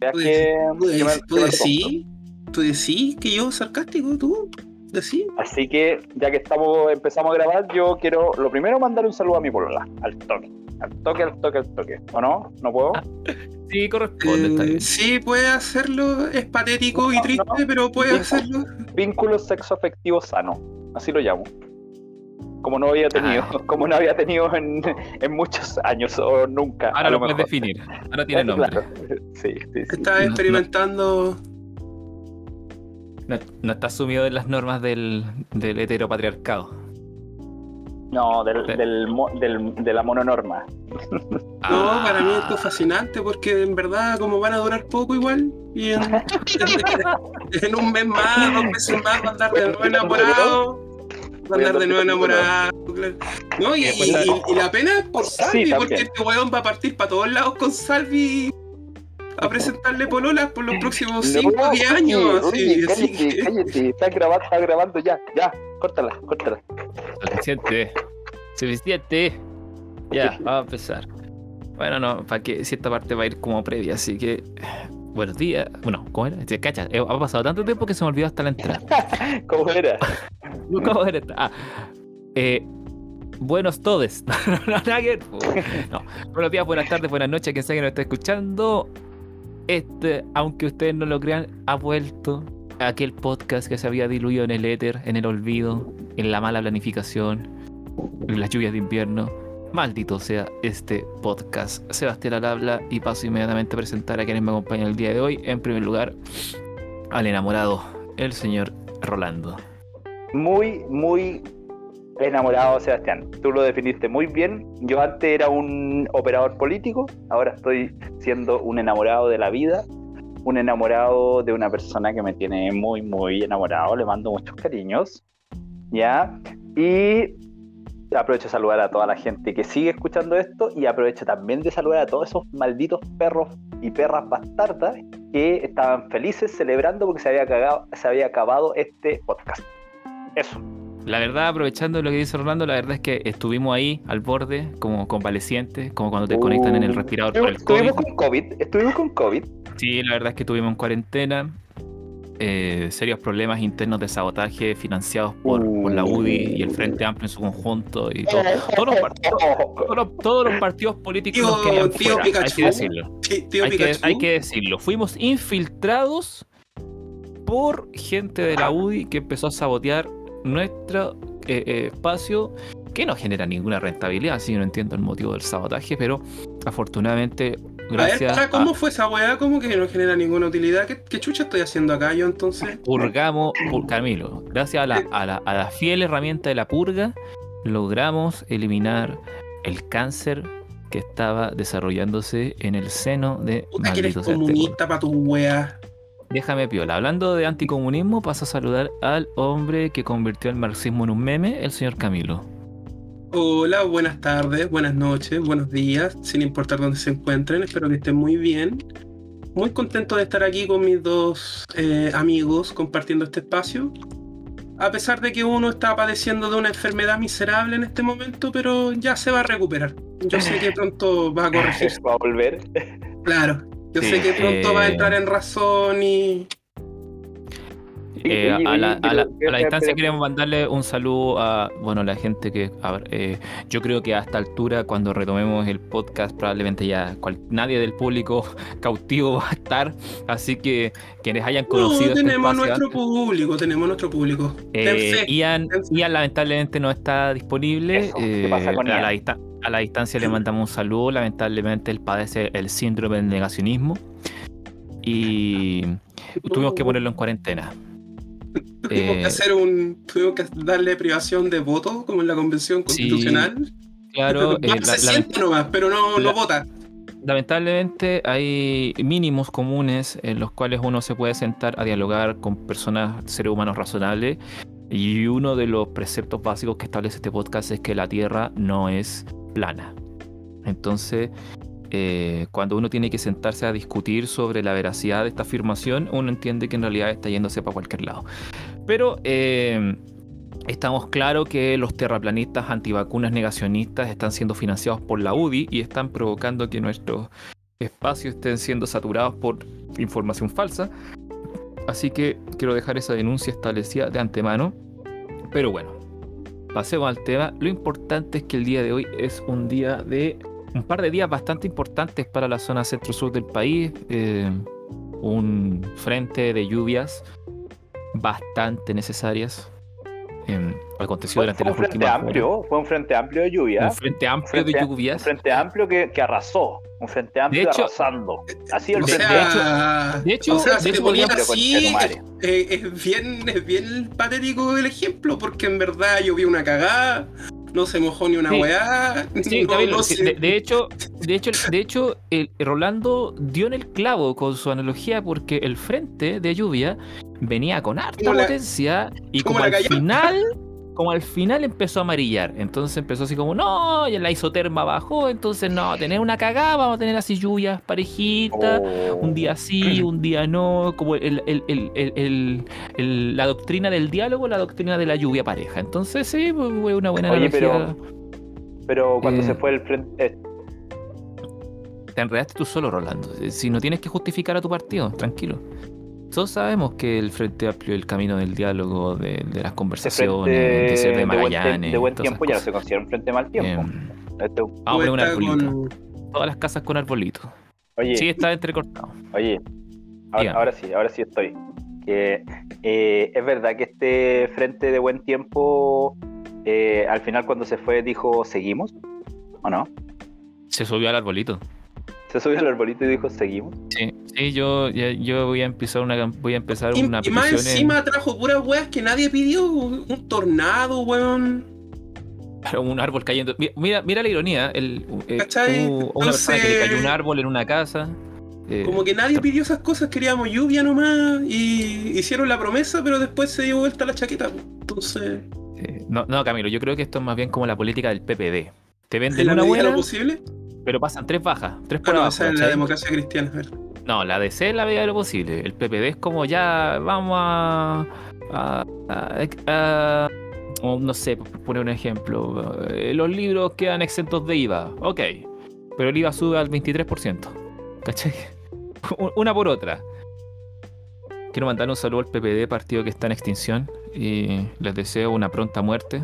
¿Tú que, tú que decís- tú decís? ¿Tú decís que yo sarcástico? ¿Tú? ¿Decís? Así que, ya que estamos, empezamos a grabar, yo quiero, lo primero, mandar un saludo a mi polola, al toque. Al toque, al toque, al toque. ¿O no? ¿No puedo? Ah, Sí, corresponde, está Eh, bien. sí, puede hacerlo. Es patético y triste, no. pero puede hacerlo. Vínculo sexoafectivo sano. Así lo llamo. Como no había tenido, Ah. como no había tenido en, en muchos años o nunca. Ahora lo lo puedes definir. Ahora tiene nombre. Claro. Sí, sí, sí. Está no. experimentando. No, no está sumido en las normas del, del heteropatriarcado. No, del, del, del- de la mononorma. No, Ah. para mí esto es fascinante porque en verdad, como van a durar poco igual, y en, en un mes más, dos meses más, va a andar de nuevo enamorado. Va a andar de nuevo enamorado. claro. No, y, y- y- y la pena es por Salvi, Sí, porque este weón va a partir para todos lados con Salvi a presentarle pololas por los próximos 5 o 10 años. Oye, así, así cállate, que- cállate. Está grabando, está grabando ya, ya. Córtala, córtala. Suficiente. Suficiente. Ya, vamos a empezar. Bueno, no, para que si esta parte va a ir como previa, así que. Buenos días. Bueno, ¿cómo era? Te cachas, eh, ha pasado tanto tiempo que se me olvidó hasta la entrada. ¿Cómo era? ¿Cómo era esta? Ah, eh, buenos todes. Buenos días, buenas tardes, buenas noches, quien sea que nos esté escuchando. Este, aunque ustedes no lo crean, ha vuelto aquel podcast que se había diluido en el éter, en el olvido, en la mala planificación, en las lluvias de invierno. Maldito sea este podcast. Sebastián al habla y paso inmediatamente a presentar a quienes me acompañan el día de hoy. En primer lugar, al enamorado, el señor Rolando. Muy, muy enamorado, Sebastián. Tú lo definiste muy bien. Yo antes era un operador político, ahora estoy siendo un enamorado de la vida, un enamorado de una persona que me tiene muy, muy enamorado. Le mando muchos cariños. ¿Ya? Y aprovecho de saludar a toda la gente que sigue escuchando esto y aprovecho también de saludar a todos esos malditos perros y perras bastardas que estaban felices celebrando porque se había, cagado, se había acabado este podcast. Eso. La verdad, aprovechando lo que dice Rolando, la verdad es que estuvimos ahí al borde, como convalecientes, como cuando te conectan en el respirador por el Estuvimos COVID. con COVID. Estuvimos con COVID. Sí, la verdad es que estuvimos en cuarentena. eh, serios problemas internos de sabotaje financiados por, por la UDI y el Frente Amplio en su conjunto y todo- todos, los par- todos los- todos los partidos políticos nos Tío- querían tío fuera, hay Pikachu. que decirlo. Sí, tío Hay que, Pikachu. hay que decirlo. Fuimos infiltrados por gente de la UDI que empezó a sabotear nuestro eh, eh, espacio que no genera ninguna rentabilidad, así que no entiendo el motivo del sabotaje, pero afortunadamente, A ver, gracias a, ¿cómo fue esa weá? ¿Cómo que no genera ninguna utilidad? ¿Qué, qué chucha estoy haciendo acá yo entonces? purgamos, por Camilo, gracias a la, a, la, a la fiel herramienta de la purga, logramos eliminar el cáncer que estaba desarrollándose en el seno de Puta que eres comunista para tu weá. Déjame piola. Hablando de anticomunismo, paso a saludar al hombre que convirtió el marxismo en un meme, el señor Camilo. Hola, buenas tardes, buenas noches, buenos días, sin importar dónde se encuentren, espero que estén muy bien. Muy contento de estar aquí con mis dos eh, amigos compartiendo este espacio. A pesar de que uno está padeciendo de una enfermedad miserable en este momento, pero ya se va a recuperar. Yo sé que pronto va a corregirse. Va a volver. Claro, yo Sí, sé que pronto va a eh, entrar en razón y Eh, oye, a, la, a la- a la distancia queremos mandarle un saludo a bueno la gente que a ver, eh, yo creo que a esta altura cuando retomemos el podcast probablemente ya cual- nadie del público cautivo va a estar así que quienes hayan conocido no, este tenemos espacio nuestro antes, público, tenemos nuestro público. Eh. Ian. Ian lamentablemente no está disponible Eso, ¿qué pasa con a, la Ian? A la distancia le mandamos un saludo lamentablemente él padece el síndrome del negacionismo y tuvimos que ponerlo en cuarentena Tuvimos Eh, que hacer un. Tuvimos que darle privación de voto, como en la convención Sí, constitucional. claro eh, se siente nomás, pero no, no vota. Lamentablemente hay mínimos comunes en los cuales uno se puede sentar a dialogar con personas, seres humanos razonables. Y uno de los preceptos básicos que establece este podcast es que la Tierra no es plana. Entonces, eh, cuando uno tiene que sentarse a discutir sobre la veracidad de esta afirmación, uno entiende que en realidad está yéndose para cualquier lado. Pero eh, estamos claros que los terraplanistas, antivacunas, negacionistas están siendo financiados por la UDI y están provocando que nuestros espacios estén siendo saturados por información falsa. Así que quiero dejar esa denuncia establecida de antemano. Pero bueno, pasemos al tema. Lo importante es que el día de hoy es un día de. un par de días bastante importantes para la zona centro-sur del país. Eh, un frente de lluvias bastante necesarias. Eh, aconteció Fue, durante fue las un frente últimas horas. amplio, fue un frente amplio de lluvia. Un frente amplio de lluvias. Un frente amplio que, que arrasó. Un frente amplio hecho- arrasando. Así el O de- frente de sea, de hecho- o sea, de si te hecho así, Conchetumare. eh, es, bien, es bien patético el ejemplo, porque en verdad yo vi una cagada, no se mojó ni una Sí. weá. Sí, no, Camilo, no sí, sé. de, de hecho, de hecho, de hecho, el Rolando dio en el clavo con su analogía porque el frente de lluvia venía con harta Como la- potencia y como al final, como al final empezó a amarillar. Entonces empezó así como, no, y la isoterma bajó, entonces no, tener una cagada, vamos a tener así lluvias parejitas. Oh. Un día sí, un día no, como el- la doctrina del diálogo, la doctrina de la lluvia pareja. Entonces sí, fue una buena Oye, analogía. pero- Pero cuando Eh, se fue el frente. eh, Te enredaste tú solo, Rolando. Eh, Si no tienes que justificar a tu partido, tranquilo. Todos sabemos que el Frente Amplio, el camino del diálogo, de, de las conversaciones, frente de ser de de buen, Magallanes. de buen tiempo ya no se considera un frente de mal tiempo. Eh, Este- vamos a poner un arbolito. con- Todas las casas con arbolitos. oye, Sí, está entrecortado. oye, ahora, sí, ahora sí estoy. Que eh, es verdad que este frente de buen tiempo, eh, al final cuando se fue dijo seguimos, ¿o no? Se subió al arbolito. Se subió al arbolito y dijo seguimos. Sí, sí yo, ya- yo voy a empezar una voy a empezar Y, una y más en- encima trajo puras weas que nadie pidió. Un tornado, weón. Pero un árbol cayendo. Mi- Mira, mira la ironía. El, eh, ¿Cachai? hubo una persona que le cayó un árbol en una casa. eh, Como que nadie pidió esas cosas, queríamos lluvia nomás. Y hicieron la promesa, pero después se dio vuelta la chaqueta. po. Entonces, eh, no, no, Camilo, yo creo que esto es más bien como la política del PPD. Te venden en la una buena, lo posible. Pero pasan tres bajas, tres por Ah, no, abajo. esa es la democracia cristiana, ¿verdad? No, la DC es la medida de lo posible. El PPD es como ya vamos a. a- a- a- o no sé, por poner un ejemplo. eh, los libros quedan exentos de IVA. Ok. Pero el IVA sube al 23%. ¿Cachai? Una por otra. Quiero mandar un saludo al PPD, partido que está en extinción. Y les deseo una pronta muerte.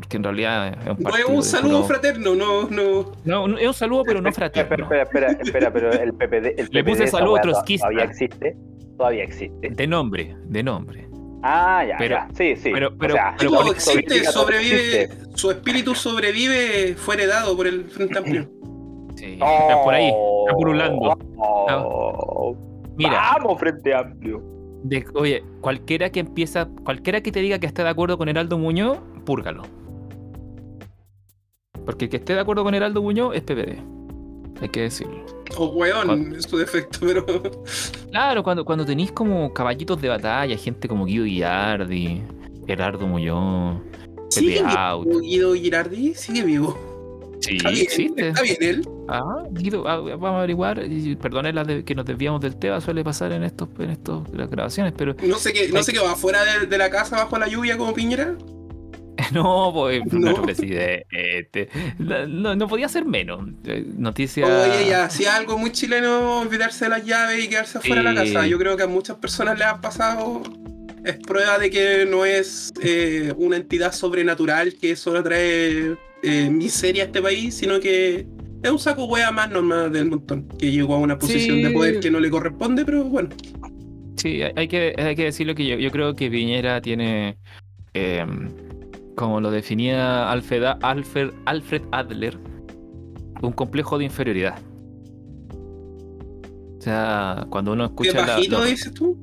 Porque en realidad es un No es un saludo puro- fraterno, no, no. No, no, es un saludo, pero no fraterno. espera, espera, espera, pero el PPD, el Le PPD puse saludo to- trotskista. Todavía existe. Todavía existe. De nombre, de nombre. Ah, ya, Pero- ya. Sí, sí. pero- pero- o sea, pero existe, sobrevive, existe. su espíritu sobrevive, fue heredado por el Frente Amplio. Sí, está por ahí, está pululando. Oh, Mira, Vamos, Frente Amplio. de- oye, cualquiera que empieza, cualquiera que te diga que esté de acuerdo con Heraldo Muñoz, púrgalo. Porque el que esté de acuerdo con Heraldo Muñoz es PPD. Hay que decirlo. O weón, es su defecto, pero. Claro, cuando, cuando tenéis como caballitos de batalla, gente como Guido Guiardi, Gerardo Muñoz, ¿Sigue Out. Guido Girardi? ¿Sigue vivo? Sí, Está bien, existe. está bien él. Ah, Guido, ah, vamos a averiguar. Y perdone la de- que nos desviamos del tema, suele pasar en estos, en estos las grabaciones, pero No sé qué, no sé qué va afuera de, de la casa bajo la lluvia como Piñera. no, pues No. nuestro presidente. No, no- podía ser menos. Eh, Noticia. Oye, ya, si es algo muy chileno olvidarse de las llaves y quedarse afuera de la casa. Yo creo que a muchas personas les ha pasado. Es prueba de que no es eh, una entidad sobrenatural que solo trae eh, miseria a este país, sino que es un saco hueá más normal del montón, que llegó a una posición Sí. de poder que no le corresponde, pero bueno. Sí, hay hay que, hay que decirlo que yo, yo creo que Piñera tiene, eh, como lo definía Alfred, Alfred, Alfred Adler, un complejo de inferioridad. O sea, cuando uno ¿Qué escucha la- bajito lo- dices tú?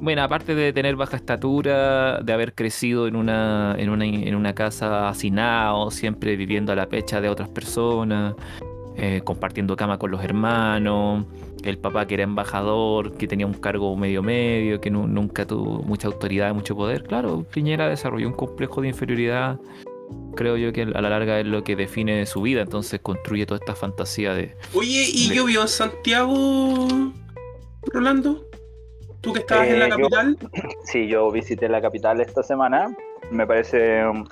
Bueno, aparte de tener baja estatura, de haber crecido en una, en una, en una casa hacinado, siempre viviendo a la pecha de otras personas, eh, compartiendo cama con los hermanos, el papá que era embajador, que tenía un cargo medio medio, que nu- nunca tuvo mucha autoridad, mucho poder. Claro, Piñera desarrolló un complejo de inferioridad. Creo yo que a la larga es lo que define su vida, entonces construye toda esta fantasía de... Oye, ¿y De- llovió en Santiago, Rolando? ¿Tú que estabas en la Eh, yo- capital? Sí, yo visité la capital esta semana. Me parece un,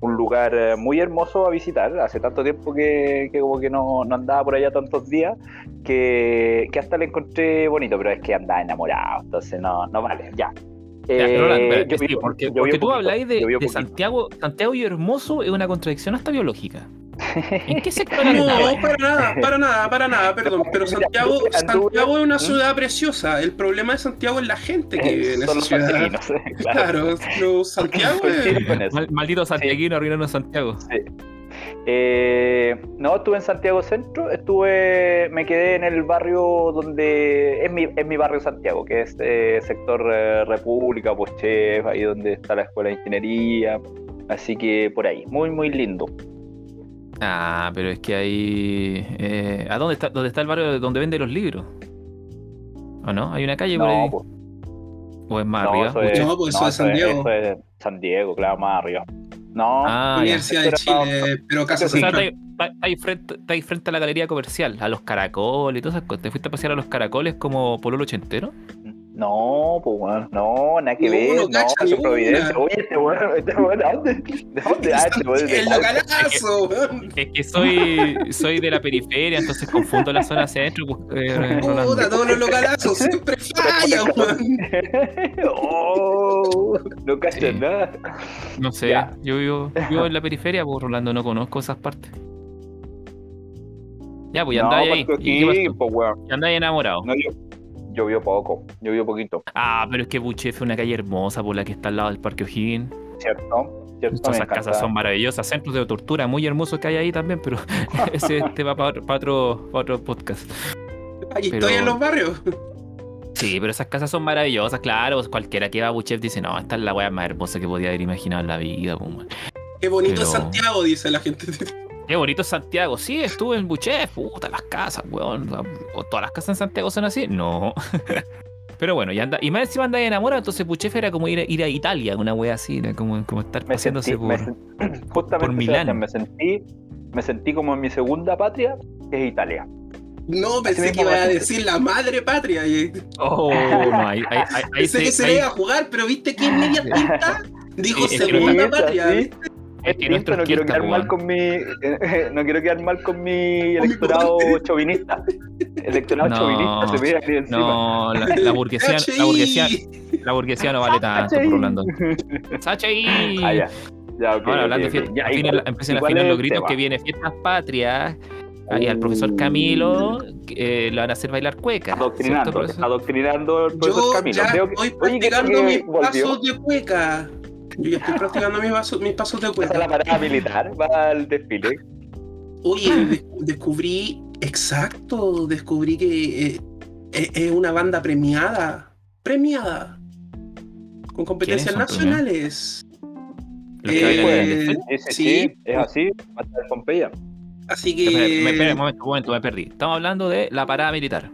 lugar eh, muy hermoso a visitar. Hace tanto tiempo que, que como que no, no andaba por allá tantos días que, que hasta le encontré bonito, pero es que andaba enamorado, entonces no, no vale, ya. Eh, Roland, yo sí, porque, yo tú habláis de. Santiago, Santiago y Hermoso es una contradicción hasta biológica. ¿En qué sector No, para nada, para nada, para nada, perdón. Pero Santiago, Santiago es una ¿Mm? ciudad preciosa. El problema de Santiago es la gente que vive en esa ciudad. claro. Claro, pero Santiago es... maldito santiaguino arruinaron Santiago. Eh, no, estuve en Santiago Centro, estuve, me quedé en el barrio donde es mi, es mi barrio Santiago, que es eh, sector eh, República, Pochef, ahí donde está la escuela de ingeniería, así que por ahí, muy muy lindo. Ah, pero es que ahí. eh, ¿A dónde está, dónde está el barrio donde vende los libros? ¿O no? ¿Hay una calle por ahí? pues, ¿O es más no, arriba? eso es, No, pues eso es San Diego. eso es San Diego, claro, más arriba. No, Ah, ya. Universidad de Esto era- Chile, pero Casa O sea, está Central. ahí, está- está ahí frente, está ahí frente a la galería comercial, a los caracoles y todas esas cosas. ¿Te fuiste a pasear a los caracoles como pololo ochentero? No, pues bueno, no, nada que No, ver, no no, es Providencia. Oye, este weón, este weón, ¿de dónde? ¿De dónde? Ah, este es El localazo, weón. Es que soy, soy de la periferia, entonces confundo la zona centro. Pues, eh. Puta, todos los localazos siempre fallan, weón. oh, no cachas nada. No sé, Ya. yo vivo, vivo en la periferia, pues Rolando no conozco esas partes. Ya, pues ya no, andáis ahí. porque ¿Y qué aquí, pasó? pues weón. Ya andáis enamorado. No, yo, llovió poco, llovió poquito, Ah, pero es que Buchef es una calle hermosa por la que está al lado del Parque O'Higgins. ¿cierto? ¿Cierto? Esas casas encanta. son maravillosas, centros de tortura muy hermosos que hay ahí también, pero ese te va para otro, para otro, para otro podcast. Aquí Pero- estoy en los barrios. Sí, pero esas casas son maravillosas, claro. pues Cualquiera que va a Buchef dice, no, esta es la weá más hermosa que podía haber imaginado en la vida. man". Qué bonito Pero- es Santiago, dice la gente. Qué bonito Santiago. Sí, estuve en Buchef, puta, las casas, weón. ¿O todas las casas en Santiago son así? No. Pero bueno, y, anda, y más encima anda enamorado, entonces Buchef era como ir, a- ir a Italia, una wea así, era como, como estar Me paseándose sentí, por... me justamente por Milán. Me sentí, me sentí como en mi segunda patria, que es Italia. No, pensé que iba a decir la madre patria. Y... Oh, no, ahí, ahí, ahí, ahí Pensé se- que se le iba a jugar, pero viste que en media pinta dijo segunda patria. sí. ¿viste? Es que Distinto, nuestro no quiero quedar mal con mi no quiero quedar mal con mi electorado chauvinista. Electorado No, chauvinista se me iba a venir encima. No, la, la burguesía, la burguesía, la burguesía no vale tanto, por Rolando. ¡Sachi! Ah, ya. Ya, Ahora hablando de fiestas, Ya, afinen ¿y la- cuál- empiecen y a es los gritos tema? que viene fiestas patrias. Ahí al profesor Camilo eh, le van a hacer bailar cueca. ¿cierto, Adoctrinando, adoctrinando al profesor Yo Camilo. ya Creo que- practicando mis pasos de cueca. Yo ya estoy practicando mis pasos, mis pasos de Pasa la parada militar, va al desfile. Oye, de- descubrí, exacto, descubrí que eh, es es una banda premiada. Premiada. Con competencias ¿Quiénes son nacionales. Que Eh, desfile. Sí, es así. Va a estar Pompeya. Así Espera, me- espera, que. un momento, un momento, me perdí. Estamos hablando de la parada militar.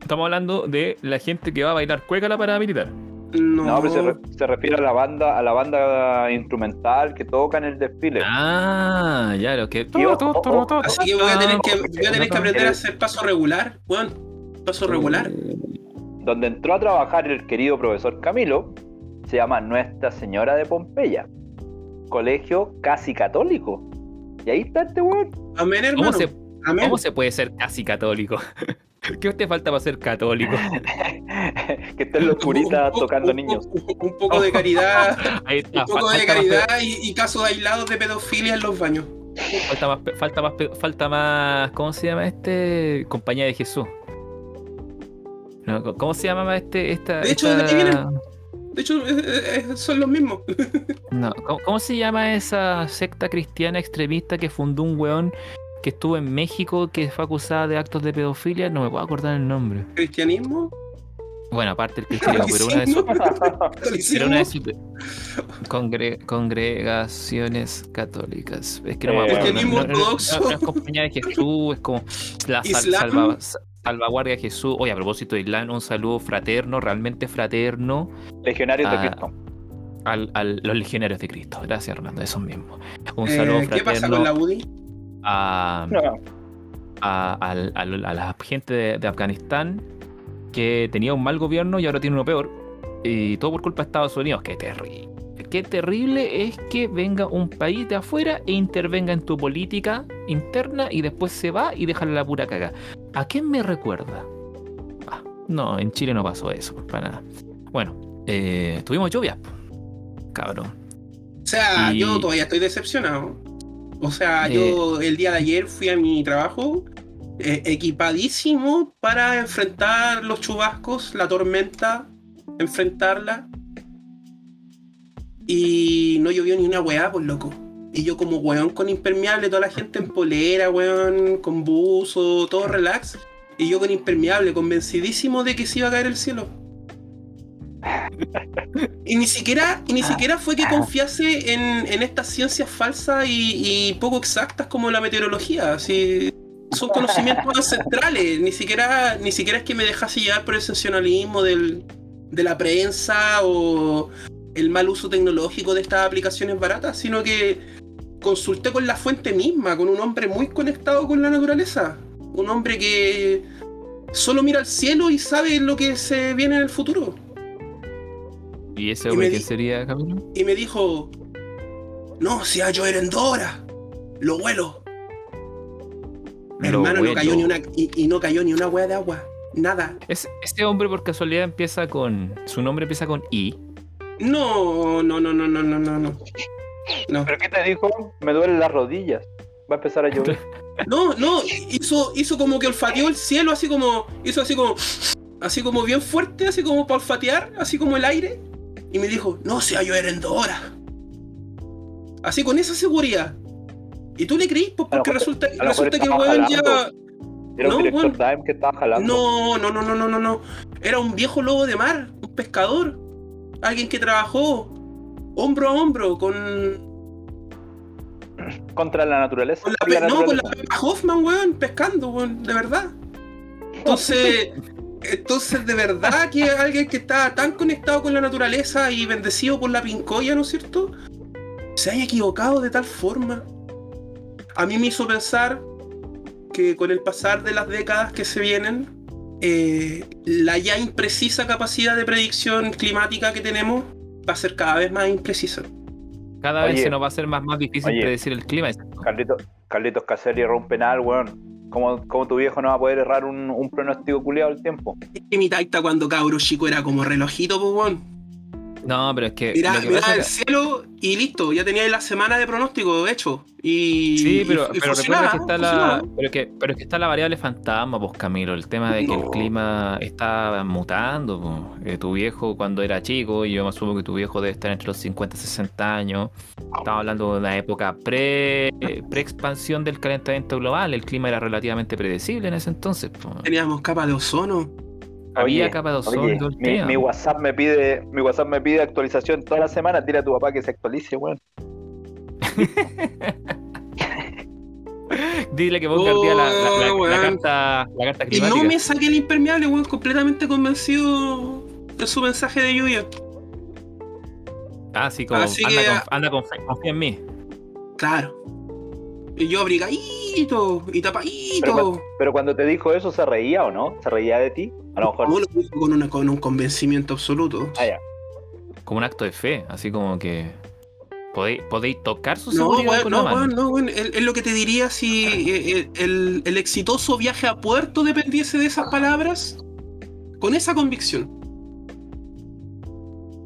Estamos hablando de la gente que va a bailar cueca a la parada militar. No, No, pero se, re- se refiere a la banda, a la banda instrumental que toca en el desfile. Ah, ya, lo que. Así que voy a tener que, voy a tener que aprender a hacer paso regular. Bueno, paso regular. donde entró a trabajar el querido profesor Camilo, se llama Nuestra Señora de Pompeya, colegio casi católico. Y ahí está este weón. Amén, ¿Cómo hermano. se, Amén. ¿Cómo se puede ser casi católico? ¿Qué te falta para ser católico? que estén los curitas tocando un niños. Un poco de caridad, Ahí está, un poco de caridad y, y casos aislados de pedofilia en los baños. Falta, más, falta, más, falta más. ¿Cómo se llama este? Compañía de Jesús. No, ¿Cómo se llama este? Esta, De hecho, esta- ¿de qué vienen? De hecho, son los mismos. No, ¿cómo, cómo se llama esa secta cristiana extremista que fundó un weón que estuvo en México que fue acusada de actos de pedofilia? No me puedo acordar el nombre. ¿Cristianismo? Bueno, aparte del cristianismo, pero una de sus. ¿Catolicismo? Pero una de sus congre- congregaciones católicas. Es que no me Eh, acuerdo. Cristianismo no, no, no, ortodoxo. no es compañía de Jesús, es como la sal- salva- salvaguardia de Jesús. Oye, a propósito de Islam, un saludo fraterno, realmente fraterno, Legionarios de Cristo. al, al- los legionarios de Cristo. Gracias, Orlando, esos mismos. Un Eh, saludo ¿Qué pasa fraterno con la UDI? A, No, a, al- a la gente de, de Afganistán que tenía un mal gobierno y ahora tiene uno peor. Y todo por culpa de Estados Unidos. Qué terrible. Qué terrible es que venga un país de afuera e intervenga en tu política interna y después se va y deja la pura caga. ¿A quién me recuerda? Ah, no, en Chile no pasó eso, para nada. Bueno, eh, tuvimos lluvias, cabrón. O sea, Y- yo todavía estoy decepcionado. O sea, Eh. yo el día de ayer fui a mi trabajo eh, equipadísimo para enfrentar los chubascos, la tormenta, enfrentarla. Y no llovió ni una weá, pues loco. Y yo como weón con impermeable, toda la gente en polera, weón, con buzo, todo relax. Y yo con impermeable, convencidísimo de que se iba a caer el cielo. Y ni siquiera, y ni siquiera fue que confiase en, en estas ciencias falsas y, y poco exactas como la meteorología. Así, son conocimientos ancestrales. Ni siquiera, ni siquiera es que me dejase llevar por el sensacionalismo del, de la prensa o el mal uso tecnológico de estas aplicaciones baratas, sino que consulté con la fuente misma, con un hombre muy conectado con la naturaleza. Un hombre que solo mira al cielo y sabe lo que se viene en el futuro. ¿Y ese Y hombre me quién sería, Camilo? y me dijo, no, si va a llover en Dora, lo huelo. Lo Hermano, bueno. no cayó ni una, y, y no cayó ni una hueá de agua, nada. Ese, ese hombre por casualidad empieza con. Su nombre empieza con I. No, no, no, no, no, no, no, no. No, ¿Pero qué te dijo? Me duelen las rodillas. Va a empezar a llover. no, no, hizo, hizo como que olfateó el cielo, así como, hizo así como, así como bien fuerte, así como para olfatear, así como el aire. Y me dijo, no, si va a llover en Dora. Así con esa seguridad. Y tú le creís, pues, porque mejor- resulta, resulta que el weón lleva. Era No, un director weón. Time que estaba jalando. No, no, no, no, no, no, no. Era un viejo lobo de mar, un pescador. Alguien que trabajó hombro a hombro con, Contra la naturaleza. con la, no, con la Hoffman, weón, pescando, weón, de verdad. Entonces, entonces de verdad que alguien que está tan conectado con la naturaleza y bendecido por la pincoya, ¿no es cierto? Se haya equivocado de tal forma. A mí me hizo pensar que con el pasar de las décadas que se vienen, eh, la ya imprecisa capacidad de predicción climática que tenemos va a ser cada vez más imprecisa. Cada vez se nos va a hacer más, más difícil Oye. predecir el clima. Carlitos, Carlitos Caselli un penal, weón. ¿Cómo, cómo tu viejo no va a poder errar un, un pronóstico culiado al tiempo? Es que mi taita cuando cabro chico era como relojito, pues. No, pero es que. Mirá, que mirá el que- cielo y listo, ya tenía la semana de pronóstico hecho. Y, Sí, pero, y pero recuerda que está la. Pero que, pero es que está la variable fantasma, pues Camilo. El tema de que el clima está mutando. pues. Eh, tu viejo cuando era chico, y yo me asumo que tu viejo debe estar entre los 50 y 60 años. Estamos hablando de una época pre, pre-expansión del calentamiento global. El clima era relativamente predecible en ese entonces. pues. Teníamos capa de ozono. Había Oye, capa de ozono Oye, y todo el mi, mi WhatsApp me pide, mi WhatsApp me pide actualización toda la semana. Dile a tu papá que se actualice, weón. Dile que ponga al día la, la- la- la Oh, weón. carta, la carta Y climática. no me saqué el impermeable, weón, completamente convencido de su mensaje de lluvia. Ah, sí, como Así anda, que- con, anda con confía en mí. Claro. Y yo abrigadito y tapadito. Pero, cuando, pero cuando te dijo eso, ¿se reía o no? ¿Se reía de ti? A lo mejor. No lo dijo con, una- con un convencimiento absoluto. Ah, ya. Como un acto de fe, así como que podéis, podéis tocar su No, seguridad weón, con no, la mano. no, weón. Es es lo que te diría si eh, el, el- el exitoso viaje a puerto dependiese de esas palabras. Con esa convicción.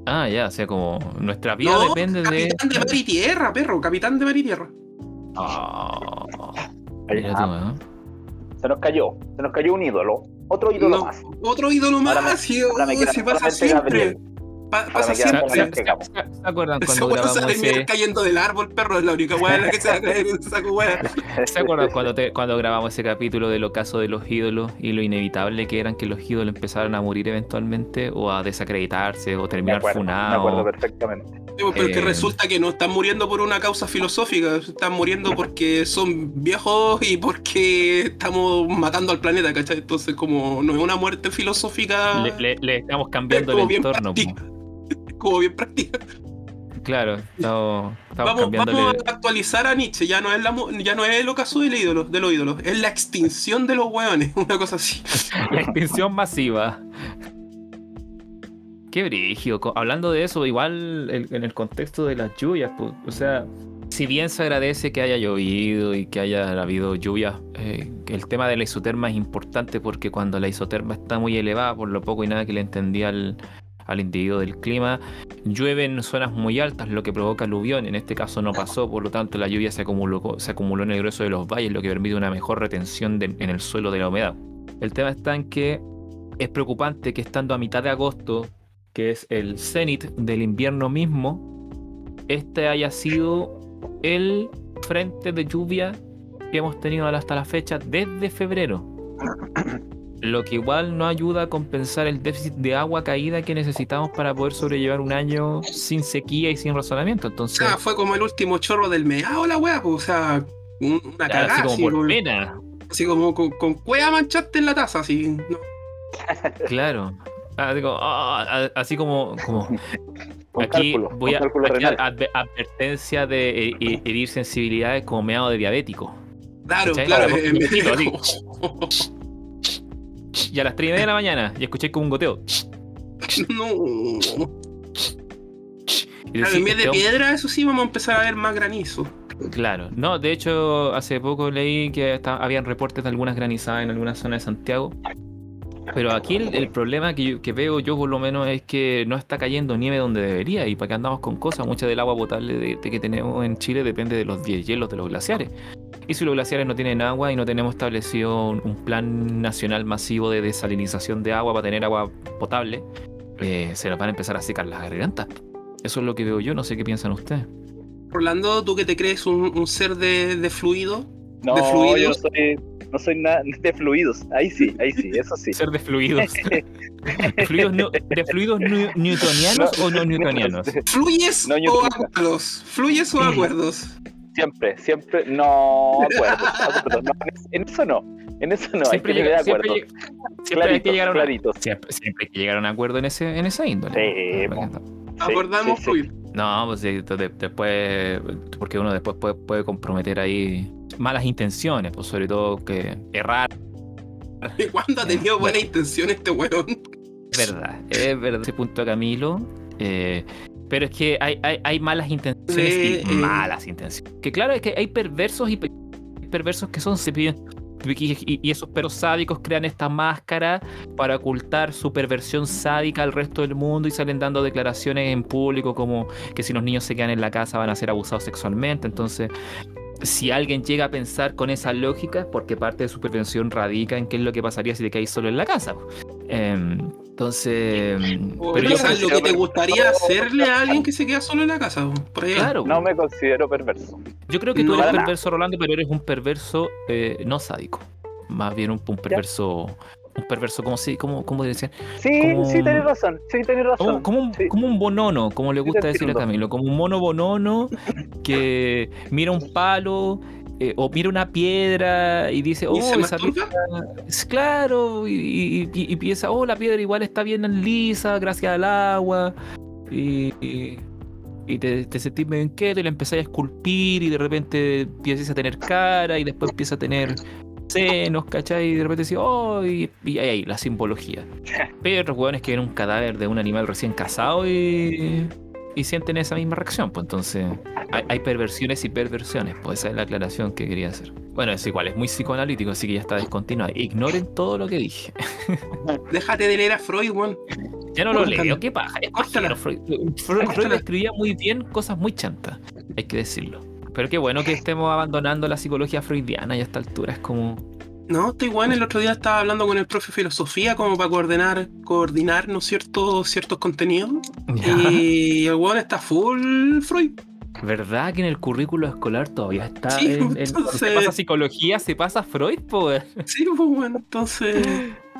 Ah, ya, o sea, como nuestra vida No, depende de. capitán de mar y tierra, perro. Capitán de mar y tierra. Ah. Se nos cayó. Se nos cayó un ídolo. Otro ídolo No, más. Otro ídolo Ahora me- más. ahora me oh, queda siempre. Gabriel. Pasa me queda ¿Se, siempre. se- se- se acuerdan cuando grabamos ese, cayendo del árbol, perro. Es la única weá en la que se va a caer en ese saco weá. ¿Se acuerdan cuando, te- cuando grabamos ese capítulo del ocaso de los ídolos y lo inevitable que eran que los ídolos empezaran a morir eventualmente o a desacreditarse o terminar acuerdo, me acuerdo funados? perfectamente. Sí, pues, Pero que Eh. resulta que no están muriendo por una causa filosófica, están muriendo porque son viejos y porque estamos matando al planeta, ¿cachai? Entonces, como no es una muerte filosófica, Le, le- le estamos cambiando el entorno. práctica. Como bien práctica. Claro, estamos, estamos Vamos, cambiándole. vamos a actualizar a Nietzsche, ya no es, la, ya no es el ocaso del ídolo, de los ídolos, es la extinción de los hueones, una cosa así. La extinción masiva. Qué brígido. Hablando de eso, igual en el contexto de las lluvias, pues, o sea, si bien se agradece que haya llovido y que haya habido lluvias, eh, el tema de la isoterma es importante porque cuando la isoterma está muy elevada, por lo poco y nada que le entendía al, al individuo del clima, llueve en zonas muy altas, lo que provoca aluvión. En este caso no pasó, por lo tanto la lluvia se acumuló, se acumuló en el grueso de los valles, lo que permite una mejor retención de- en el suelo de la humedad. El tema está en que es preocupante que estando a mitad de agosto, que es el cenit del invierno mismo, este haya sido el frente de lluvia que hemos tenido hasta la fecha desde febrero. Lo que igual no ayuda a compensar el déficit de agua caída que necesitamos para poder sobrellevar un año sin sequía y sin razonamiento. O Entonces, sea, fue como el último chorro del meado la weá, pues, o sea, un- una cagada, así como así, por como, pena. así como con, con cueva manchaste en la taza, así. ¿no? Claro. Así como, ah, así como, aquí cálculo, voy a aquí adver- advertencia de eh, eh, herir sensibilidades como meado de diabético. Claro, ¿Cachai? claro. Ahora, eh, me-. Y a las 3 y media de la mañana y escuché como un goteo. no. Y Claro, en vez de este piedra, eso sí, vamos a empezar a ver más granizo. Claro, no, de hecho, hace poco leí que hasta- habían reportes de algunas granizadas en algunas zonas de Santiago. Pero aquí el, el problema que, yo- que veo yo, por lo menos, es que no está cayendo nieve donde debería. Y para qué andamos con cosas, mucha del agua potable de- de que tenemos en Chile depende de los hielos de los glaciares. Y si los glaciares no tienen agua y no tenemos establecido un, un plan nacional masivo de desalinización de agua para tener agua potable, eh, se nos van a empezar a secar las gargantas. Eso es lo que veo yo, no sé qué piensan ustedes. Orlando, tú que te crees un, un ser de, de fluido, No, de yo no fluidos. soy, no soy nada de fluidos. Ahí sí, ahí sí, eso sí. Ser de fluidos. ¿De fluidos, de fluidos nu- newtonianos o no newtonianos? ¿fluyes No, o yo- acuerdos? ¿Fluyes o acuerdos? Siempre, siempre, no acuerdo, acuerdo, no, en eso no, en eso no, hay siempre que llega- de siempre acuerdo. siempre hay que Claritos, llegar a claritos. siempre, siempre hay que llegar a un acuerdo en, ese, en esa índole. Sí, Acordamos sí, sí. fluir. No, pues sí, de- de- después, porque uno después puede, puede comprometer ahí malas intenciones, pues sobre todo que errar, ¿Y cuándo ha tenido buena intención este weón? es verdad, es verdad ese punto Camilo. eh, pero es que hay, hay, hay malas intenciones Sí, y eh. malas intenciones. Que claro es que hay perversos y pe- perversos que son se piden- y, y esos perros sádicos crean esta máscara para ocultar su perversión sádica al resto del mundo y salen dando declaraciones en público como que si los niños se quedan en la casa van a ser abusados sexualmente. Entonces, si alguien llega a pensar con esa lógica, porque parte de su prevención radica en qué es lo que pasaría si te caes solo en la casa. po. Entonces, O pero yo quizás lo que te pero- gustaría hacerle a alguien que se queda solo en la casa. po, Por ahí. claro, No me considero perverso. yo creo que tú no, eres perverso, Rolando, pero eres un perverso eh, no sádico. Más bien un, un perverso, un perverso, como si, como, como decían, Sí, Como- sí, tenés razón, sí, tenés razón. como, como un, sí. como un bonono, como le Sí, gusta te decir a. Camilo, como un mono bonono que mira un palo eh, o mira una piedra y dice, oh, ¿Y se esa masturba? Es claro, y, y- y- y piensa, oh, la piedra igual está bien lisa gracias al agua. Y, y- te, te sentís medio inquieto y la empezás a esculpir y de repente empiezas a tener cara y después empieza a tener senos, ¿cachai? Y de repente decís, oh, y, y ahí, ahí, la simbología. Pero otros hueones que ven un cadáver de un animal recién cazado y, y sienten esa misma reacción. Pues entonces hay, hay perversiones y perversiones. Pues esa es la aclaración que quería hacer. Bueno, es igual, es muy psicoanalítico, así que ya está descontinuado. Ignoren todo lo que dije. Déjate de leer a Freud, weón. Ya no lo leo, qué paja. Es Freud, Freud, Freud escribía muy bien cosas muy chantas, hay que decirlo. Pero qué bueno que estemos abandonando la psicología freudiana y a esta altura es como... No, estoy bueno. El otro día estaba hablando con el profe de filosofía como para coordinar, coordinar, ¿no cierto?, ciertos contenidos. Y el weón está full Freud. ¿Verdad que en el currículo escolar todavía está? Sí, en- en- cuando se entonces- pasa psicología, se pasa Freud, pues. Sí, pues bueno, entonces.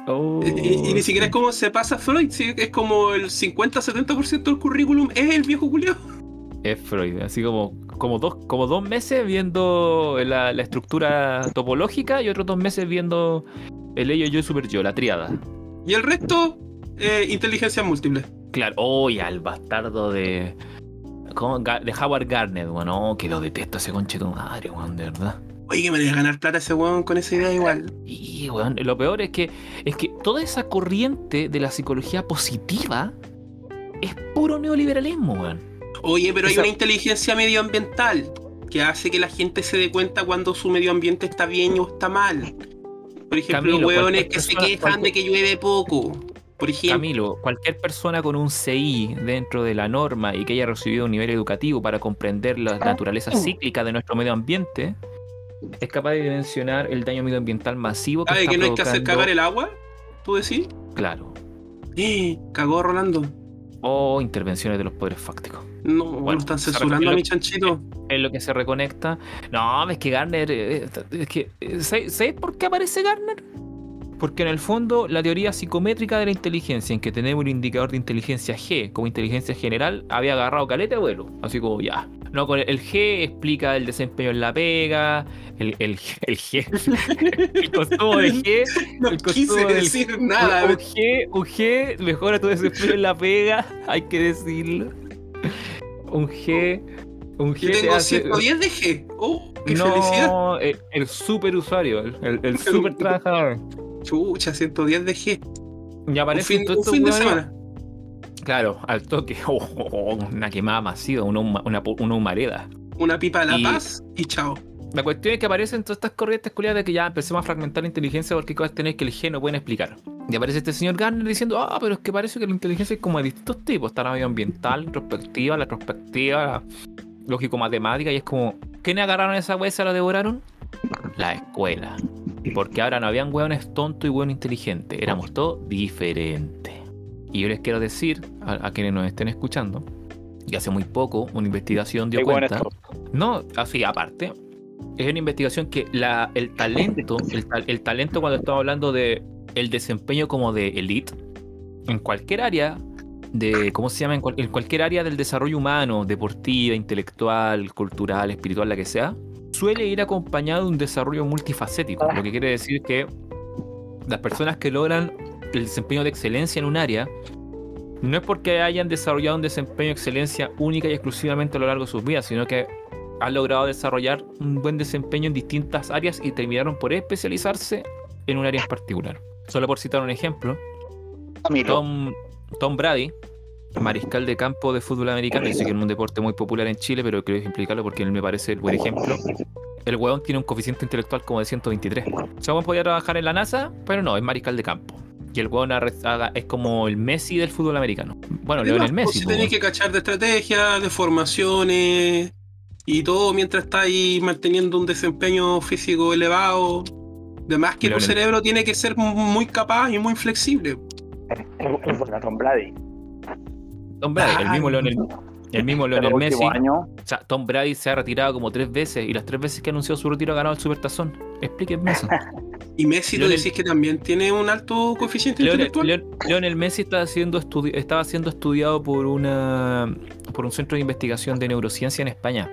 Oh. Y, y- y ni siquiera es como se pasa Freud, sí, es como el 50-70% del currículum es el viejo Julio. Es Freud, así como, como, dos, como dos meses viendo la, la estructura topológica y otros dos meses viendo el ello, yo, super yo, la triada. Y el resto, eh, inteligencia múltiple. Claro, oh, y al bastardo de. De Howard Garnett, bueno, oh, que lo detesto ese conche de madre, weón, de verdad. Oye, que me deja ganar plata ese weón con esa idea igual. Y, weón, lo peor es que, es que toda esa corriente de la psicología positiva es puro neoliberalismo, weón. Oye, pero hay Esa- una inteligencia medioambiental que hace que la gente se dé cuenta cuando su medio ambiente está bien o está mal. Por ejemplo, Camilo, hueones que se quejan de que llueve poco. Por ejemplo, Camilo, cualquier persona con un CI dentro de la norma y que haya recibido un nivel educativo para comprender la naturaleza cíclica de nuestro medio ambiente es capaz de dimensionar el daño medioambiental masivo que ¿sabe está que no hay que hacer cagar el agua? ¿Tú decís? Claro. Eh, cagó Rolando. O intervenciones de los poderes fácticos. No, Bueno, están censurando a mi chanchito. Es lo que se reconecta. No, es que Garner. eh, Es que, eh, ¿sabes sabes por qué aparece Garner? Porque en el fondo la teoría psicométrica de la inteligencia, en que tenemos un indicador de inteligencia G como inteligencia general, había agarrado caleta de vuelo. Así como ya. No, con el, G explica el desempeño en la pega, el, el, el G, el consumo de G, No el quise del- decir nada. un G, un G mejora tu desempeño en la pega, hay que decirlo. Un G, un G Yo te tengo hace- 110 de G. Oh, qué felicidad. no, el, el super usuario, el, el, super trabajador. Chucha, 110 de G. Y Un aparece fin, todo un fin de semana. Claro, al toque. Oh, oh, oh, una quemada masiva, una, una, una humareda. Una pipa de la Y- paz y chao. La cuestión es que aparecen todas estas corrientes culiadas de que ya empecemos a fragmentar la inteligencia porque cosas tener que el G no pueden explicar. Y aparece este señor Garner diciendo, ah, pero es que parece que la inteligencia es como de distintos tipos. Está la medioambiental, introspectiva, la retrospectiva, la lógico-matemática, y es como, ¿quiénes agarraron esa wea y se la devoraron? La escuela. Porque ahora no habían hueones tontos y hueones inteligentes, éramos todos diferentes. Y yo les quiero decir a, a quienes nos estén escuchando, que hace muy poco una investigación dio cuenta... No, así aparte, es una investigación que la, el talento, el, ta- el talento cuando estamos hablando de el desempeño como de elite, en cualquier área de, ¿cómo se llama? En, cual- en cualquier área del desarrollo humano, deportiva, intelectual, cultural, espiritual, la que sea, suele ir acompañado de un desarrollo multifacético, lo que quiere decir que las personas que logran el desempeño de excelencia en un área, no es porque hayan desarrollado un desempeño de excelencia única y exclusivamente a lo largo de sus vidas, sino que han logrado desarrollar un buen desempeño en distintas áreas y terminaron por especializarse en un área en particular. Solo por citar un ejemplo. Tom, Tom Brady, mariscal de campo de fútbol americano, dice que es un deporte muy popular en Chile, pero quiero explicarlo porque él me parece el buen ejemplo. El weón tiene un coeficiente intelectual como de 123. O sea, podía trabajar en la NASA, pero no, es mariscal de campo. Y el weón es como el Messi del fútbol americano. Bueno, Leonel Messi. Si tenés que cachar de estrategias, de formaciones y todo mientras está ahí manteniendo un desempeño físico elevado. Además que tu cerebro tiene que ser muy capaz y muy flexible. Es buena Tom Brady. Tom Brady, el mismo Ay, Leonel, el mismo Leonel el Messi. año, O sea, Tom Brady se ha retirado como tres veces y las tres veces que anunció su retiro ha ganado el Supertazón. Explíquenme eso. Y Messi, tú Leonel- decís que también tiene un alto coeficiente Leonel, intelectual. Leon- Leonel Messi estaba siendo, estaba siendo estudiado por, una, por un centro de investigación de neurociencia en España.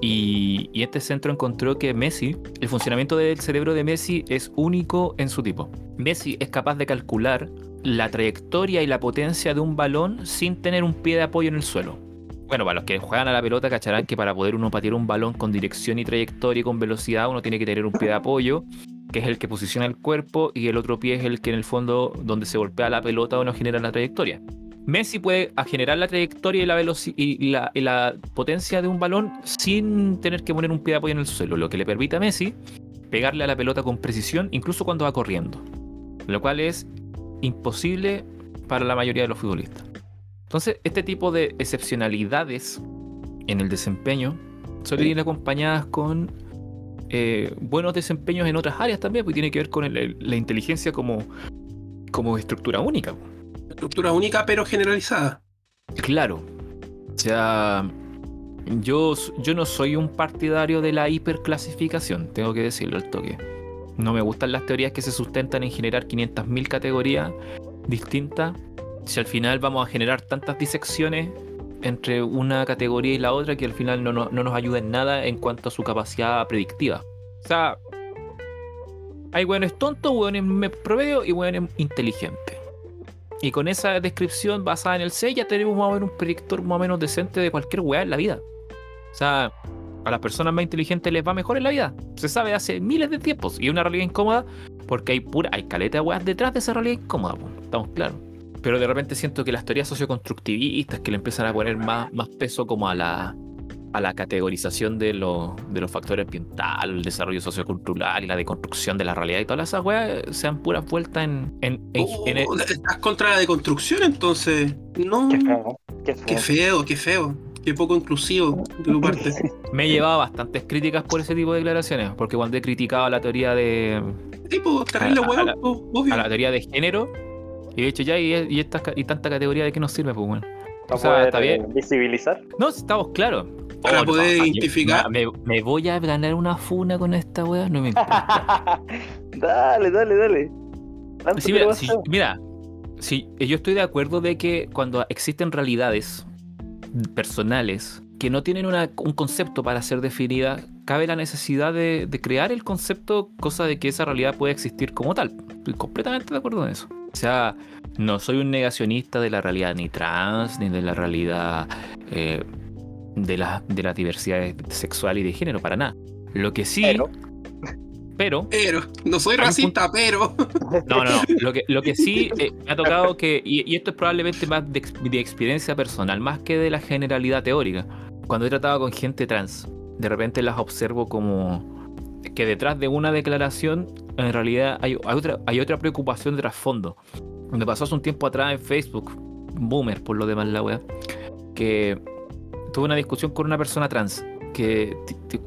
Y, y este centro encontró que Messi, el funcionamiento del cerebro de Messi es único en su tipo. Messi es capaz de calcular la trayectoria y la potencia de un balón sin tener un pie de apoyo en el suelo. Bueno, para los que juegan a la pelota cacharán que para poder uno patear un balón con dirección y trayectoria y con velocidad uno tiene que tener un pie de apoyo que es el que posiciona el cuerpo y el otro pie es el que en el fondo donde se golpea la pelota uno genera la trayectoria. Messi puede generar la trayectoria y la, y la, y la potencia de un balón sin tener que poner un pie de apoyo en el suelo, lo que le permite a Messi pegarle a la pelota con precisión incluso cuando va corriendo, lo cual es imposible para la mayoría de los futbolistas. Entonces, este tipo de excepcionalidades en el desempeño suelen ir acompañadas con eh, buenos desempeños en otras áreas también, porque tiene que ver con el- la inteligencia como, como estructura única. po. Estructura única pero generalizada. Claro. O sea, yo, yo no soy un partidario de la hiperclasificación, tengo que decirlo al toque. No me gustan las teorías que se sustentan en generar 500.000 categorías distintas. Si al final vamos a generar tantas disecciones entre una categoría y la otra que al final no, no- no nos ayuda en nada en cuanto a su capacidad predictiva. O sea, hay hueones tontos, hueones me- promedio y hueones inteligentes. Y con esa descripción basada en el C ya tenemos más o menos un predictor más o menos decente de cualquier weá en la vida. O sea, a las personas más inteligentes les va mejor en la vida. Se sabe hace miles de tiempos. Y es una realidad incómoda porque hay pura, hay caleta de weas detrás de esa realidad incómoda, estamos claros. Pero de repente siento que las teorías socioconstructivistas que le empiezan a poner más, más peso como a la, a la categorización de, los de los factores ambientales, el desarrollo sociocultural y la deconstrucción de la realidad y todas esas weas sean puras vueltas en, en, en- en el- Oh, ¿Estás contra la deconstrucción entonces? No. Qué feo, qué feo. Qué feo, qué feo. Qué poco inclusivo de tu parte. Me he llevado bastantes críticas por ese tipo de declaraciones, porque cuando he criticado la teoría de Tipo, terrible A- a- a la- po, obvio. a la teoría de género y he dicho ya y, y, esta, y tanta categoría de qué nos sirve pues bueno. ¿No O sea, poder, está bien. eh, visibilizar? No, estamos claros. Para Oh, poder yo- identificar. Me, me voy a ganar una funa con esta wea, no me importa. dale, dale, dale. Sí, mira, vas si- mira, sí, yo estoy de acuerdo de que cuando existen realidades personales que no tienen una- un concepto para ser definida, cabe la necesidad de, de crear el concepto, cosa de que esa realidad pueda existir como tal. Estoy completamente de acuerdo en eso. O sea, no soy un negacionista de la realidad ni trans, ni de la realidad eh, de, la, de la diversidad sexual y de género, para nada. Lo que sí, Pero, pero Pero, no soy racista, pero. no, no, no. Lo que, lo que sí eh, me ha tocado que, y, y esto es probablemente más de, de experiencia personal, más que de la generalidad teórica. Cuando he tratado con gente trans, de repente las observo como que detrás de una declaración, en realidad hay, hay otra, hay otra preocupación de trasfondo. Me pasó hace un tiempo atrás en Facebook, boomer por lo demás la wea, que tuve una discusión con una persona trans que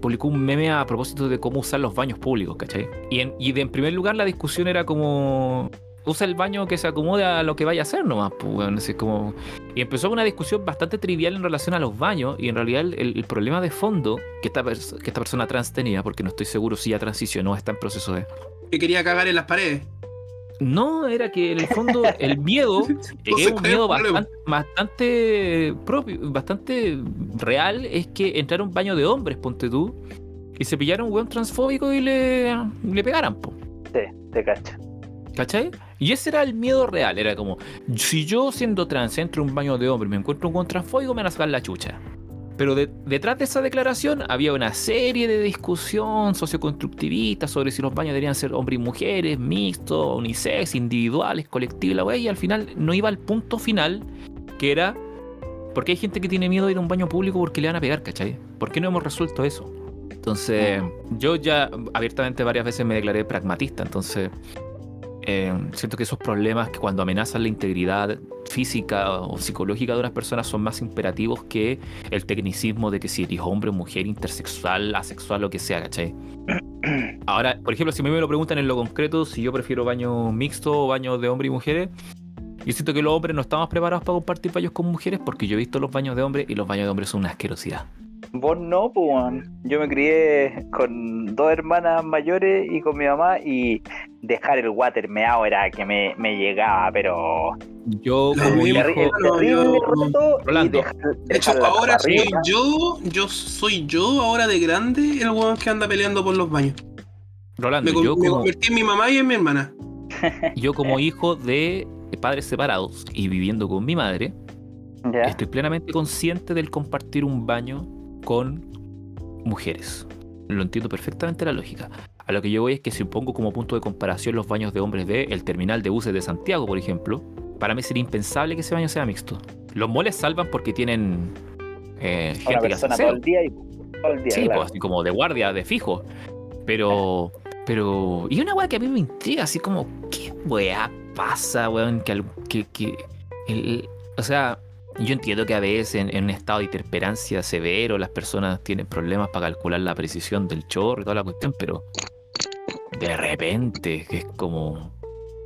publicó un meme a propósito de cómo usar los baños públicos, ¿cachai? Y en, y en primer lugar la discusión era como usa el baño que se acomode a lo que vaya a hacer nomás, pues, weón, así como... Y empezó una discusión bastante trivial en relación a los baños y en realidad el, el- problema de fondo que esta, que esta persona trans tenía, porque no estoy seguro si ya transicionó o está en proceso de... Que quería cagar en las paredes. No, era que en el fondo el miedo es un miedo bastante propio, bastante real, es que entrar a un baño de hombres, ponte tú, y se pillaron un weón transfóbico y le, le pegaran, po. sí, te cacho. ¿Cachai? Y ese era el miedo real, era como, si yo siendo trans entro a un baño de hombres y me encuentro un transfóbico, me van a sacar la chucha. Pero de- detrás de esa declaración había una serie de discusión socioconstructivista sobre si los baños deberían ser hombres y mujeres, mixtos, unisex, individuales, colectivos, la wea, y al final no iba al punto final, que era, porque hay gente que tiene miedo de ir a un baño público porque le van a pegar, ¿cachai? ¿Por qué no hemos resuelto eso? Entonces, yo ya abiertamente varias veces me declaré pragmatista, entonces eh, siento que esos problemas que cuando amenazan la integridad física o psicológica de unas personas son más imperativos que el tecnicismo de que si eres hombre, mujer, intersexual, asexual, lo que sea, ¿cachai? Ahora, por ejemplo, si a mí me lo preguntan en lo concreto, si yo prefiero baño mixto o baño de hombre y mujeres, yo siento que los hombres no estamos preparados para compartir baños con mujeres porque yo he visto los baños de hombres y los baños de hombres son una asquerosidad. Vos no, pues. Yo me crié con dos hermanas mayores y con mi mamá y dejar el water meado era que me, me llegaba, pero Yo como hijo, terrible, no, terrible yo- roto y Rolando. dejar, De hecho, ahora soy yo, yo soy yo ahora de grande el weón que anda peleando por los baños. Rolando, Me, yo me como, convertí en mi mamá y en mi hermana. yo como hijo de padres separados y viviendo con mi madre, Ya. Estoy plenamente consciente del compartir un baño con mujeres. Lo entiendo perfectamente la lógica. A lo que yo voy es que si pongo como punto de comparación los baños de hombres de el terminal de buses de Santiago, por ejemplo, para mí sería impensable que ese baño sea mixto. Los moles salvan porque tienen eh, Una gente que hace todo el día y todo el día, Sí, claro. pues, así como de guardia, de fijo. Pero, pero. Y una weá que a mí me intriga, así como, ¿qué weá pasa, weón? Que, que, que el- o sea, yo entiendo que a veces en, un estado de hiperperancia severo las personas tienen problemas para calcular la precisión del chorro y toda la cuestión, pero de repente, que es como.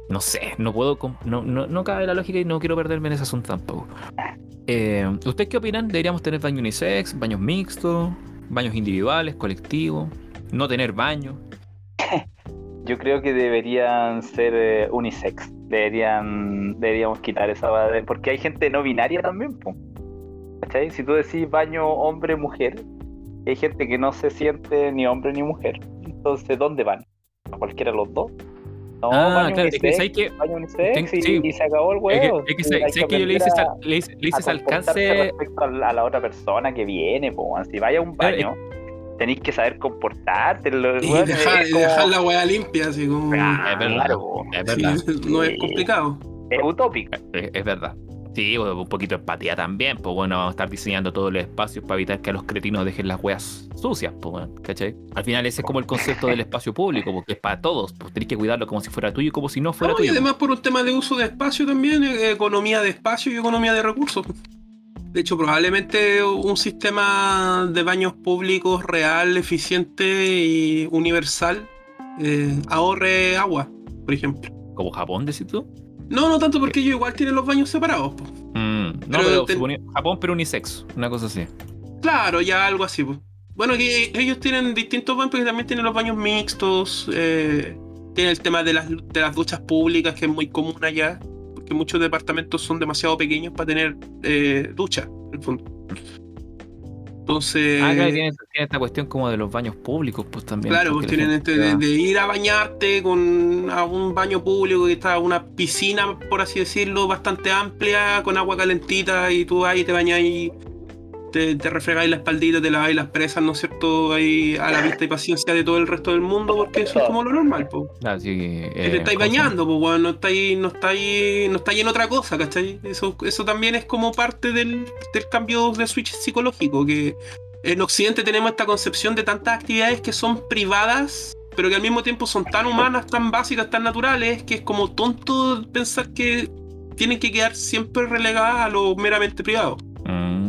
No sé, no puedo. No, no, no cabe la lógica y no quiero perderme en ese asunto tampoco. Eh, ¿Ustedes qué opinan? ¿Deberíamos tener baño unisex, baños mixtos, baños individuales, colectivos? ¿No tener baño? Yo creo que deberían ser eh, unisex. Deberían, deberíamos quitar esa porque hay gente no binaria también, po. ¿Cachai? Si tú decís baño hombre-mujer, hay gente que no se siente ni hombre ni mujer. Entonces, ¿dónde van? ¿A cualquiera de los dos? No, ah, claro, es que Ten- y, sí. y se acabó el Es huevo. que, es que, hay sé que yo le hice, le hice, le hice ese alcance. respecto a la, a la otra persona que viene, po. Si vaya a un Claro, baño, tenéis que saber comportarte. lo- Y dejar, como- dejar la weá limpia, así como. Ah, Es verdad. Sí, no es complicado. es utópica. Es, es verdad. Sí, un poquito de empatía también, pues bueno, vamos a estar diseñando todos los espacios para evitar que a los cretinos dejen las weas sucias, pues bueno, ¿cachai? Al final ese es como el concepto del espacio público, porque es para todos, pues tenés que cuidarlo como si fuera tuyo y como si no fuera No, y tuyo. además por un tema de uso de espacio también, eh, economía de espacio y economía de recursos. De hecho, probablemente un sistema de baños públicos real, eficiente y universal eh, ahorre agua, por ejemplo. Como Japón, decís tú. No, no tanto porque ellos igual tienen los baños separados. po. Mm, no, Pero pero, te- suponía- Japón, pero unisex, una cosa así. Claro, ya algo así. po. Bueno, que ellos tienen distintos baños, porque también tienen los baños mixtos. eh, tienen el tema de las, de las duchas públicas, que es muy común allá, porque muchos departamentos son demasiado pequeños para tener eh, ducha, en el fondo. Entonces, Ah, claro, tiene, tiene esta cuestión como de los baños públicos, pues también. claro, pues tienen este de, de ir a bañarte con a un baño público que está una piscina, por así decirlo, bastante amplia, con agua calentita, y tú ahí te bañas y te, te refregáis la espaldita, te laváis las presas, ¿no es cierto? Ahí a la vista y paciencia de todo el resto del mundo, porque eso es como lo normal, pues. Claro, sí, Que eh, te estáis ¿cómo se llama? bañando, pues, no estáis, no estáis, no estáis en otra cosa, ¿cachai? Eso, eso también es como parte del, del cambio de switch psicológico, que en Occidente tenemos esta concepción de tantas actividades que son privadas, pero que al mismo tiempo son tan humanas, tan básicas, tan naturales, que es como tonto pensar que tienen que quedar siempre relegadas a lo meramente privado. Mm,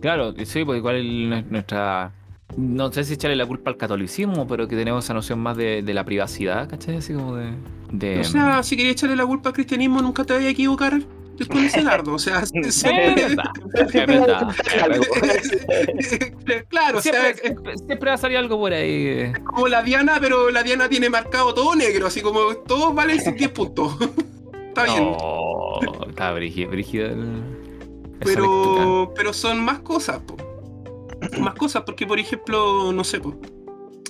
claro, sí, porque igual nuestra. No sé si echarle la culpa al catolicismo, pero que tenemos esa noción más de, de la privacidad, ¿cachai? Así como de. de- O sea, si querías echarle la culpa al cristianismo, nunca te vayas a equivocar con ese dardo. O sea, siempre- verdad, es verdad. claro, o sea, Siempre, siempre- siempre va a salir algo por ahí. como la Diana, pero la Diana tiene marcado todo negro, así como todos valen 10 puntos. Está bien. No, está brígido, brígido el-. Pero, pero son más cosas, po. Más cosas, porque por ejemplo, no sé, po,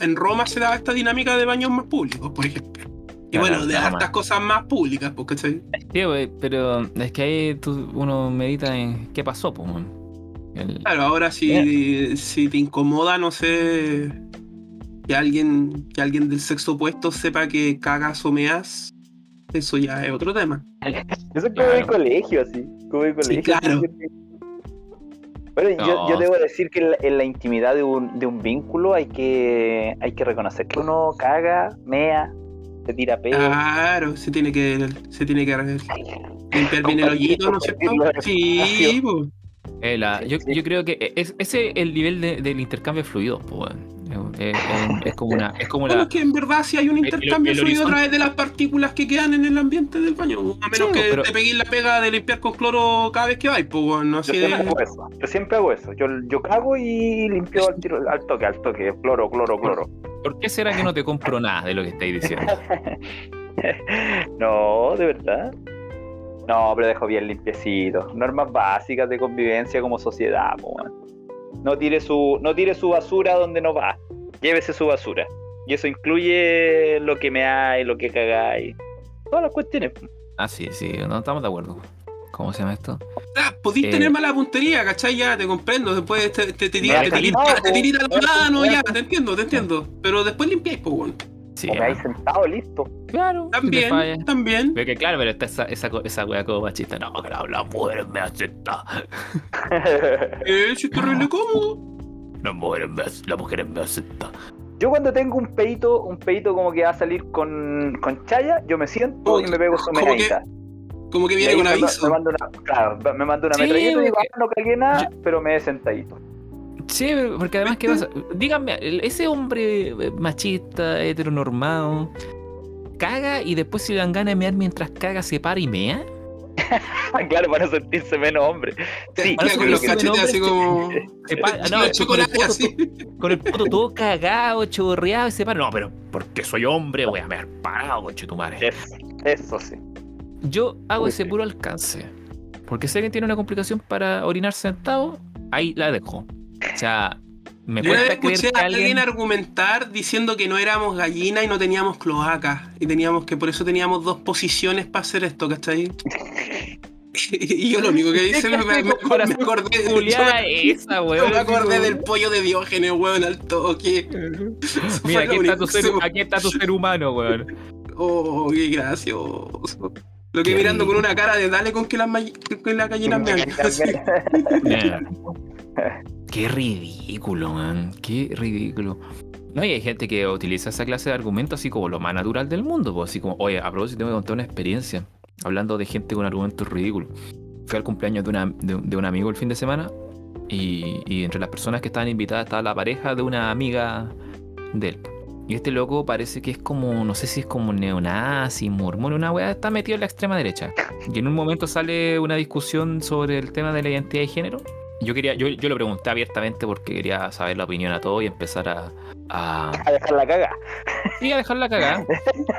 en Roma se daba esta dinámica de baños más públicos, por ejemplo. Y Claro, bueno, de hartas cosas más públicas, porque ¿cachai? Sí, güey, pero es que ahí tú- uno medita en qué pasó, pues. man. El- Claro, ahora si, si te incomoda, no sé, que alguien, que alguien del sexo opuesto sepa que cagas o meas, eso ya es otro tema. Eso es como Claro. de colegio, así. Como colegio. claro. Bueno, yo, No. yo debo decir que en la, en la intimidad de un, de un vínculo hay que, hay que reconocer que uno caga, mea, se tira peo. Claro, se tiene que, se tiene que limpiar bien el hoyito, ¿no es cierto? Sí. Eh, la- yo, Sí. yo creo que es, ese es el nivel de- del intercambio de fluidos, pues. Es, es- es como una. Es como Bueno, la. es que en verdad sí hay un el- intercambio el de fluido a través de las partículas que quedan en el ambiente del baño. A menos Sí, que pero- te pegues la pega de limpiar con cloro cada vez que vais, pues bueno, Yo así siempre de- hago eso. Yo siempre hago eso. Yo, yo cago y limpio al, tiro, al toque, al toque. Cloro, cloro, cloro. ¿Por qué será que no te compro nada de lo que estáis diciendo? no, de verdad. No, pero dejo bien limpiecito. Normas básicas de convivencia como sociedad, po, weón. No tire su, no tire su basura donde no va. Llévese su basura. Y eso incluye lo que me hay, lo que cagáis. Todas las cuestiones. Ah, sí, sí, no estamos de acuerdo. ¿Cómo se llama esto? Ah, podís Eh, tener mala puntería, ¿cachai? Ya, te comprendo. Después te, te, te, te, te, ya, te entiendo, te entiendo. Pero después limpiáis, pues bueno. Sí, O me hay ah, sentado listo. claro. También, también. Pero que claro, pero está esa, esa, esa wea como machista. No, que la, la mujer me acepta. Eh, si es terrible cómodo. La mujer me, la mujer me acepta. Yo cuando tengo un peito, un peito como que va a salir con, con chaya, yo me siento y me pego su Como que medallita. Como que viene con aviso. me mando una, claro, me mando una Sí, metralleta y digo, "Ah, no cagué nada, pero me he sentadito. Sí, porque además, ¿qué pasa? Díganme, ese hombre eh, machista, heteronormado, caga y después si le dan ganas de mear mientras caga, se para y mea. claro, para sentirse menos hombre. Sí, Queda con los cachetes así como. Se para- Los no, con, el poto, así. con el poto todo cagado, chorreado y se para. No, pero porque soy hombre, voy a mear parado, coche tu madre. Eso, eso sí. Yo hago Uy, ese puro alcance. Porque si alguien tiene una complicación para orinar sentado, ahí la dejo. O sea, me Yo cuesta creer escuché que a alguien alguien. argumentar diciendo que no éramos gallinas y no teníamos cloacas. Y teníamos que por eso teníamos dos posiciones para hacer esto, ¿cachai? y yo lo único que hice me, me, me- me acordé, yo Julián, me- esa, yo weón. me acordé del pollo de Diógenes, weón, al toque. Mira, aquí está, tu ser, aquí está tu ser humano, weón. Oh, qué gracioso. Lo que mirando con una cara de dale con que las, que las gallinas me Qué ridículo, man. Qué ridículo. No, hay gente que utiliza esa clase de argumentos así como lo más natural del mundo. Pues, así como, oye, a propósito, tengo que contar una experiencia. Hablando de gente con argumentos ridículos. Fui al cumpleaños de, un amigo el fin de semana. Y, y entre las personas que estaban invitadas estaba la pareja de una amiga de él. Y este loco parece que es como, no sé si es como neonazi, mormón, una weá, está metido en la extrema derecha. Y en un momento sale una discusión sobre el tema de la identidad de género. Yo quería, yo, yo lo pregunté abiertamente porque quería saber la opinión a todos y empezar a, a, A dejar la caga. sí, a dejarla cagar.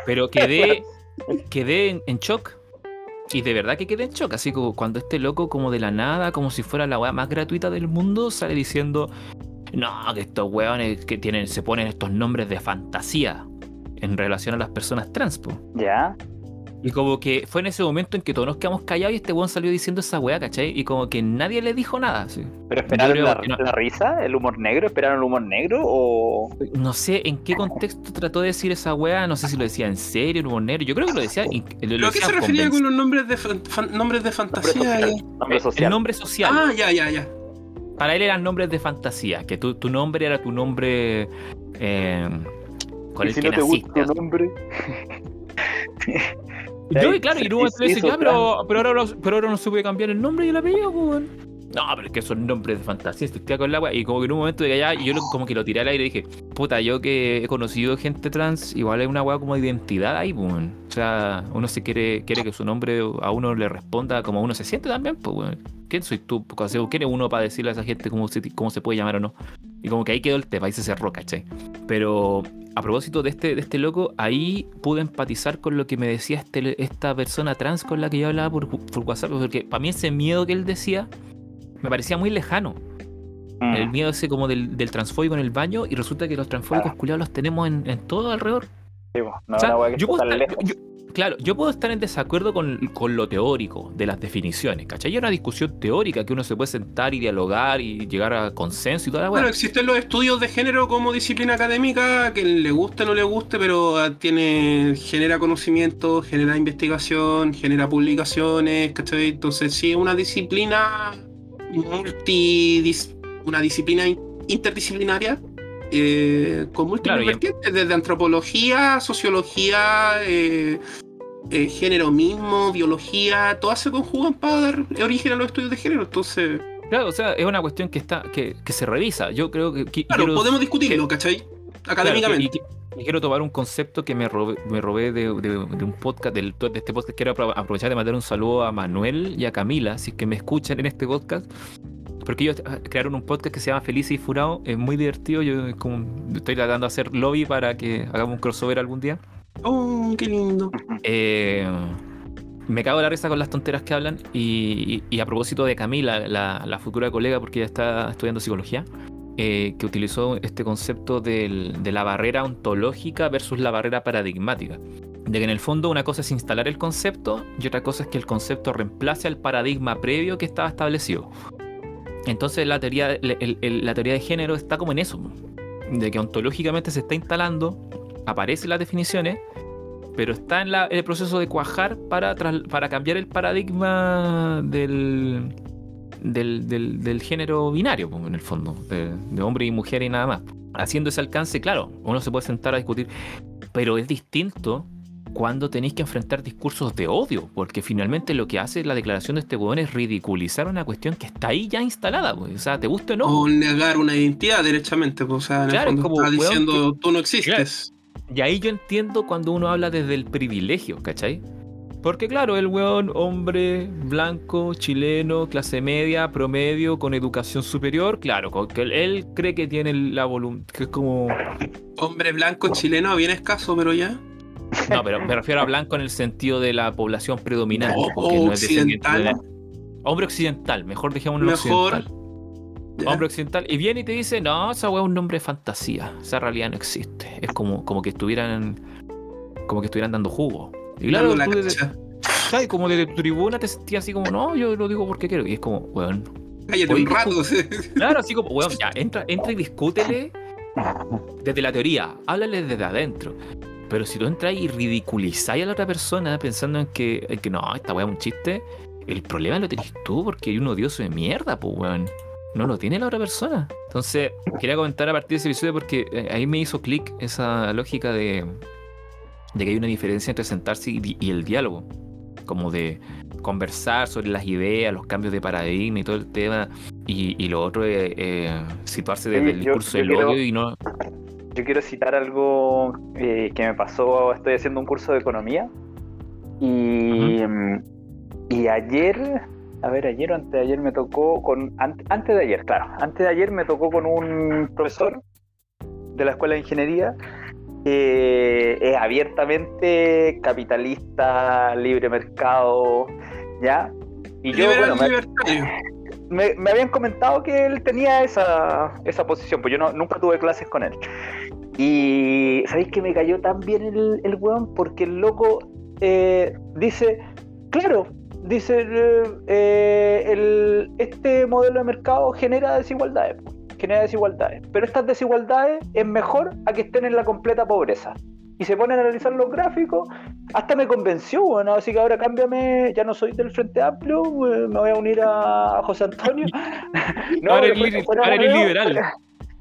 Pero quedé, quedé en, en shock. Y de verdad que quedé en shock. Así como cuando este loco, como de la nada, como si fuera la weá más gratuita del mundo, sale diciendo: No, que estos weones que tienen, se ponen estos nombres de fantasía en relación a las personas trans, po". Ya. Y como que fue en ese momento en que todos nos quedamos callados y este weón salió diciendo esa weá, ¿cachai? Y como que nadie le dijo nada, así. ¿Pero esperaron la, que no. la risa? ¿El humor negro? ¿Esperaron el humor negro? ¿O.? No sé en qué contexto trató de decir esa weá, no sé si lo decía en serio, el humor negro. Yo creo que lo decía. Lo ¿Pero a qué decía se refería con los nombres de, fan- fan- nombres de Nombre fantasía? social. eh? Nombre El social. nombre social. Ah, ya, ya, ya. Para él eran nombres de fantasía, que tu, tu nombre era tu nombre eh, con ¿Y el si que no te gusta tu nombre? Yo, y claro, y en un momento le dice, hizo ya, pero, pero, ahora, pero ahora no se puede cambiar el nombre y el apellido, pues. No, pero es que son nombres de fantasía, estoy con la weá. Y como que en un momento de allá, yo lo- como que lo tiré al aire y dije, puta, yo que he conocido gente trans, igual es una weá como de identidad ahí, pues. O sea, uno se quiere, quiere que su nombre a uno le responda como uno se siente también, pues, weón. ¿Quién soy tú? ¿Quién es uno para decirle a esa gente cómo se, cómo se puede llamar o no? Y como que ahí quedó el tema, ahí se cerró, ¿cachai? Pero a propósito de este, de este loco, ahí pude empatizar con lo que me decía este, esta persona trans con la que yo hablaba por, por WhatsApp, porque para mí ese miedo que él decía me parecía muy lejano. Mm. El miedo ese como del, del transfóbico en el baño, y resulta que los transfóbicos Ah. culiados los tenemos en, en todo alrededor. Sí, no, O sea, yo puedo estar- yo- claro, yo puedo estar en desacuerdo con, con lo teórico de las definiciones, ¿cachai? Hay una discusión teórica que uno se puede sentar y dialogar y llegar a consenso y toda la. Bueno, existen los estudios de género como disciplina académica, que le guste o no le guste, pero ah, tiene, genera conocimiento, genera investigación, genera publicaciones, ¿cachai? Entonces sí es una disciplina multidis, una disciplina in- interdisciplinaria eh, con múltiples Claro, vertientes, desde antropología, sociología, eh, eh, género mismo, biología, todas se conjugan para dar origen a los estudios de género. Entonces, Claro, o sea, es una cuestión que está que, que se revisa. Yo creo que, que- claro, quiero- podemos discutirlo, ¿cachai? Académicamente. Quiero tomar un concepto que me robé, me robé de, de- de un podcast, del, de este podcast. Quiero apro- aprovechar de mandar un saludo a Manuel y a Camila, si es que me escuchan en este podcast. Porque ellos ah, crearon un podcast que se llama Feliz y Furado. Es muy divertido. Yo como, estoy tratando de hacer lobby para que hagamos un crossover algún día. Oh, qué lindo. Eh, me cago en la risa con las tonteras que hablan. Y, y a propósito de Camila, la, la futura colega, porque ella está estudiando psicología, eh, que utilizó este concepto de la barrera ontológica versus la barrera paradigmática. De que en el fondo una cosa es instalar el concepto y otra cosa es que el concepto reemplace al paradigma previo que estaba establecido. Entonces la teoría, la teoría de género está como en eso, de que ontológicamente se está instalando, aparecen las definiciones, pero está en, el proceso de cuajar para, para cambiar el paradigma del, del, del- del género binario, en el fondo, de, de hombre y mujer y nada más. Haciendo ese alcance, claro, uno se puede sentar a discutir, pero es distinto cuando tenéis que enfrentar discursos de odio, porque finalmente lo que hace la declaración de este weón es ridiculizar una cuestión que está ahí ya instalada, pues. o sea, te guste o no. O negar una identidad derechamente, pues, o sea, en Claro, el es fondo como, está diciendo tú no existes. Y ahí yo entiendo cuando uno habla desde el privilegio, ¿cachai? Porque claro, el weón, hombre, blanco, chileno, clase media, promedio, con educación superior, claro, con que él, cree que tiene la voluntad, que es como... Hombre blanco chileno, bien escaso, pero ya. No, pero me refiero a blanco en el sentido de la población predominante. No, no occidental. la- Hombre occidental, mejor dejémoslo Mejor. occidental. Ya. Hombre occidental. Y viene y te dice, no, esa weá es un nombre de fantasía. Esa realidad no existe. Es como, como que estuvieran. Como que estuvieran dando jugo. Y claro, la tú desde- cacha. ¿sabes? como desde tu tribuna te sentías así como, no, yo lo digo porque quiero. Y es como, weón. Cállate un rato. sí. Claro, así como, weón, ya, entra, entra y discútele desde la teoría. Háblale desde adentro. Pero si tú entras y ridiculizáis a la otra persona pensando en que, en que no, esta weá es un chiste, el problema lo tenés tú porque hay un odioso de mierda, pues weón. No lo tiene la otra persona. Entonces, quería comentar a partir de ese episodio porque eh, ahí me hizo clic esa lógica de, de que hay una diferencia entre sentarse y, y el diálogo. Como de conversar sobre las ideas, los cambios de paradigma y todo el tema. Y, y lo otro es eh, situarse desde Sí, el discurso yo del quiero- odio y no. Yo quiero citar algo eh, que me pasó, estoy haciendo un curso de economía y, mm, y ayer, a ver, ayer o antes de ayer me tocó con, an- antes de ayer, claro, antes de ayer me tocó con un profesor de la Escuela de Ingeniería que es abiertamente capitalista, libre mercado, ¿ya? Y yo, Liberal bueno, me, me habían comentado que él tenía esa, esa posición, pues yo no, nunca tuve clases con él. Y ¿sabéis que me cayó tan bien el, el weón? Porque el loco eh, dice, claro, dice, eh, eh, el, este modelo de mercado genera desigualdades, pues, genera desigualdades, pero estas desigualdades es mejor a que estén en la completa pobreza. Y se pone a analizar los gráficos, hasta me convenció, bueno, así que ahora cámbiame, ya no soy del Frente Amplio, eh, me voy a unir a José Antonio. Ahora pero eres fuera- li- fuera ahora eres liberal. fuera-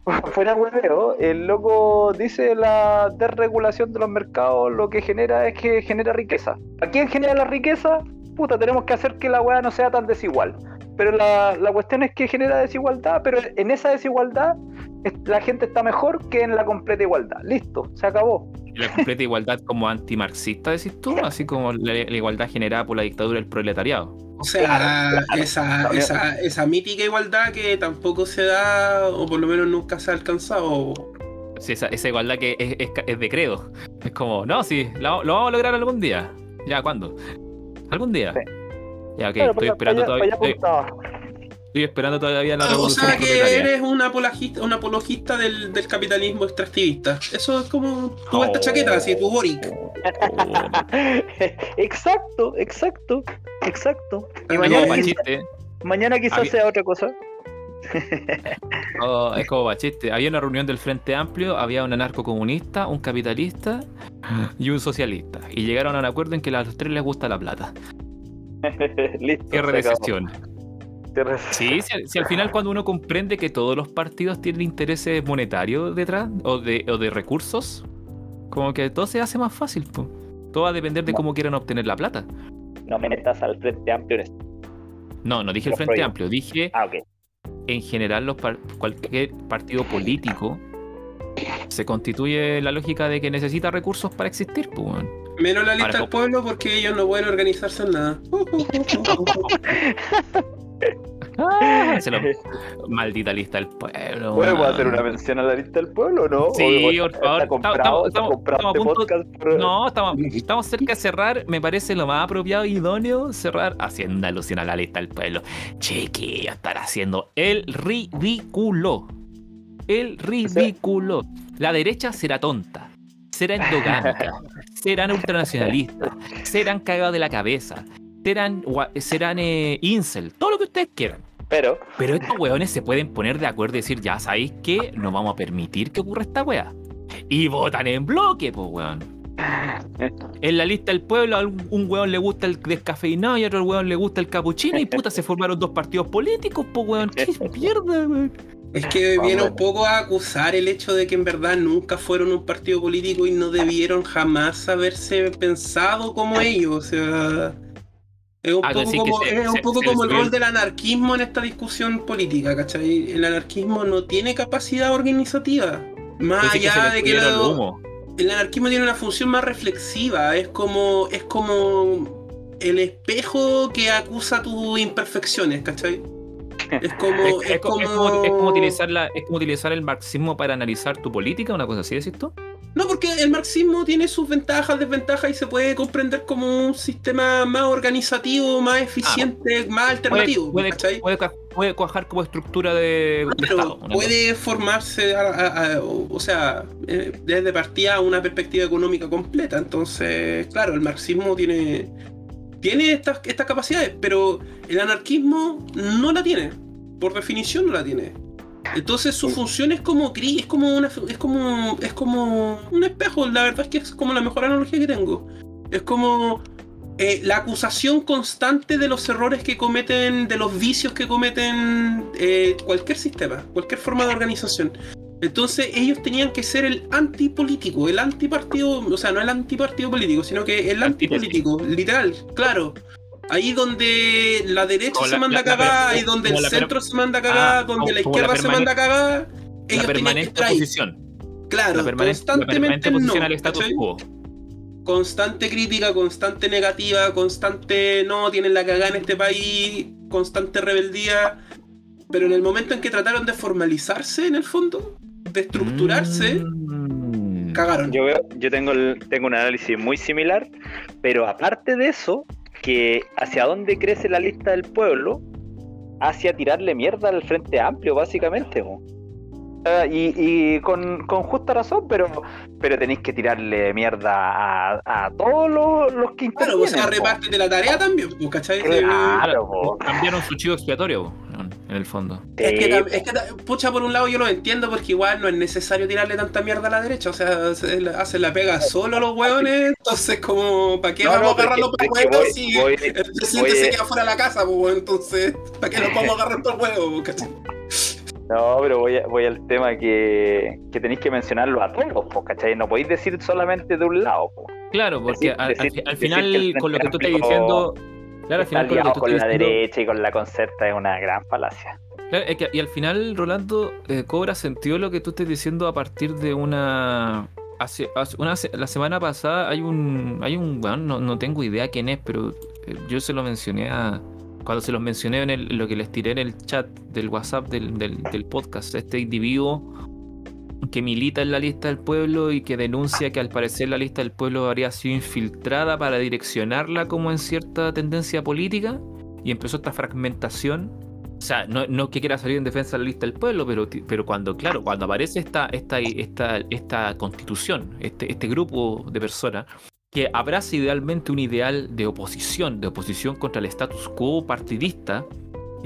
Fuera hueveo, el loco dice la desregulación de los mercados lo que genera es que genera riqueza. ¿A quién genera la riqueza? Puta, tenemos que hacer que la weá no sea tan desigual. Pero la, la cuestión es que genera desigualdad, pero en esa desigualdad es- la gente está mejor que en la completa igualdad. Listo, se acabó. Y la completa igualdad como antimarxista, decís tú, así como la, la igualdad generada por la dictadura del proletariado. O sea, esa, esa, esa mítica igualdad que tampoco se da, o por lo menos nunca se ha alcanzado. Sí, esa, esa igualdad que es, es, es de credo. Es como, no, sí, lo, lo vamos a lograr algún día. ¿Ya cuándo? ¿Algún día? Sí. Ya, ok, Claro, estoy esperando todavía. Estoy, esperando todavía la Ah, o revolución sea que eres un apologista, un apologista del, del capitalismo extractivista. Eso es como tu esta Oh. chaqueta, así, tu Boric. Exacto, exacto, exacto. Y como mañana, quizá- mañana quizás Había- sea otra cosa. Oh, es como pa' chiste. Había una reunión del Frente Amplio, había un anarcocomunista, un capitalista y un socialista. Y llegaron a un acuerdo en que a los tres les gusta la plata. Listo. Cierre de sesión. Sí, si, al- si al final cuando uno comprende que todos los partidos tienen intereses monetarios detrás o de, o de recursos, como que todo se hace más fácil. po. Todo va a depender de cómo quieran obtener la plata. No me metas al frente amplio. No, no dije el Frente proyectos. Amplio, dije Ah, en general los par- cualquier partido político se constituye la lógica de que necesita recursos para existir. Weón. Menos la lista del pueblo porque ellos no pueden organizarse en nada. Ah, se lo- Maldita lista del pueblo. ¿Podemos weón. hacer una mención a la lista del pueblo o no? Sí, ¿O por favor. Comprado, Estamos- estamos- este punto- podcast por- No, estamos, estamos cerca de cerrar. Me parece lo más apropiado y idóneo cerrar haciendo alusión a la lista del pueblo. Chiquillo, estar haciendo el ridículo. El ridículo. La derecha será tonta. Será endogámica. serán ultranacionalistas. Serán cagados de la cabeza. Serán, serán eh, incel. Todo lo que ustedes quieran. Pero, Pero estos weones se pueden poner de acuerdo y decir, ya sabéis que no vamos a permitir que ocurra esta wea. Y votan en bloque, pues weón. En la lista del pueblo, a un un weón le gusta el descafeinado y a otro weón le gusta el capuchino y puta, se formaron dos partidos políticos, pues weón. ¿Qué mierda, weón? Es que viene un poco a acusar el hecho de que en verdad nunca fueron un partido político y no debieron jamás haberse pensado como ellos. O sea, es un Ah, poco como, se- es un se- poco se como el rol del anarquismo en esta discusión política, ¿cachai? El anarquismo no tiene capacidad organizativa. Más que allá de que el anarquismo tiene una función más reflexiva, es como, es como el espejo que acusa tus imperfecciones, ¿cachai? Es como, Es, es co- es como, es como utilizar la, es como utilizar el marxismo para analizar tu política, una cosa así, decís tú. No, porque el marxismo tiene sus ventajas, desventajas y se puede comprender como un sistema más organizativo, más eficiente, más alternativo. Puede, puede, ca- puede cuajar como estructura de, pero Estado. una puede formarse, a- a- a- o o sea, eh, desde partida una perspectiva económica completa. Entonces, claro, el marxismo tiene, tiene estas, estas capacidades, pero el anarquismo no la tiene. Por definición no la tiene. Entonces su función es como gris, es como una es como es como un espejo, la verdad es que es como la mejor analogía que tengo. Es como eh, la acusación constante de los errores que cometen, de los vicios que cometen eh, cualquier sistema, cualquier forma de organización. Entonces ellos tenían que ser el antipolítico, el antipartido, o sea, no el antipartido político, sino que el antipolítico, literal, claro. Ahí donde la derecha se manda a cagar, y donde el centro se manda a cagar, ah, donde la izquierda se manda a cagar, ellos tenían que estar Claro, constantemente no, Constante crítica, constante negativa, constante no, tienen la cagada en este país, constante rebeldía. Pero en el momento en que trataron de formalizarse, en el fondo, de estructurarse, mm. cagaron. Yo, yo tengo, tengo un análisis muy similar, pero aparte de eso, que hacia dónde crece la lista del pueblo, hacia tirarle mierda al Frente Amplio, básicamente. y, con, justa razón, pero, pero tenéis que tirarle mierda a, todos los, los que Claro, o sea, reparte la tarea también, ¿cachai? Claro, Cambiaron su chivo expiatorio en el fondo. Es que, es que, pucha, por un lado yo lo entiendo porque igual no es necesario tirarle tanta mierda a la derecha. O sea, hacen la pega solo los hueones. Entonces, como, ¿para qué vamos a agarrar los huevos si el presidente se queda fuera de la casa? Pues, entonces, ¿para qué nos vamos a agarrar por huevos? No, pero voy, a, voy al tema que, que tenéis que mencionarlo a todos, ¿cachai? No podéis decir solamente de un lado. Claro, porque al, final, con lo que tú estás diciendo Claro, al final con, la derecha y con la concerta es una gran falacia. y al final, Rolando, eh, cobra sentido lo que tú estás diciendo a partir de una. Hace, una, la semana pasada hay un. Hay un. Bueno, no, tengo idea quién es, pero eh, yo se lo mencioné a. Cuando se los mencioné en lo que les tiré en el chat del WhatsApp del, del, del podcast, este individuo que milita en la lista del pueblo y que denuncia que al parecer la lista del pueblo habría sido infiltrada para direccionarla como en cierta tendencia política y empezó esta fragmentación. O sea, no, no que quiera salir en defensa de la lista del pueblo, pero, pero cuando, claro, cuando aparece esta, esta, esta, esta constitución, este, este grupo de personas, que abraza idealmente un ideal de oposición, de oposición contra el status quo partidista,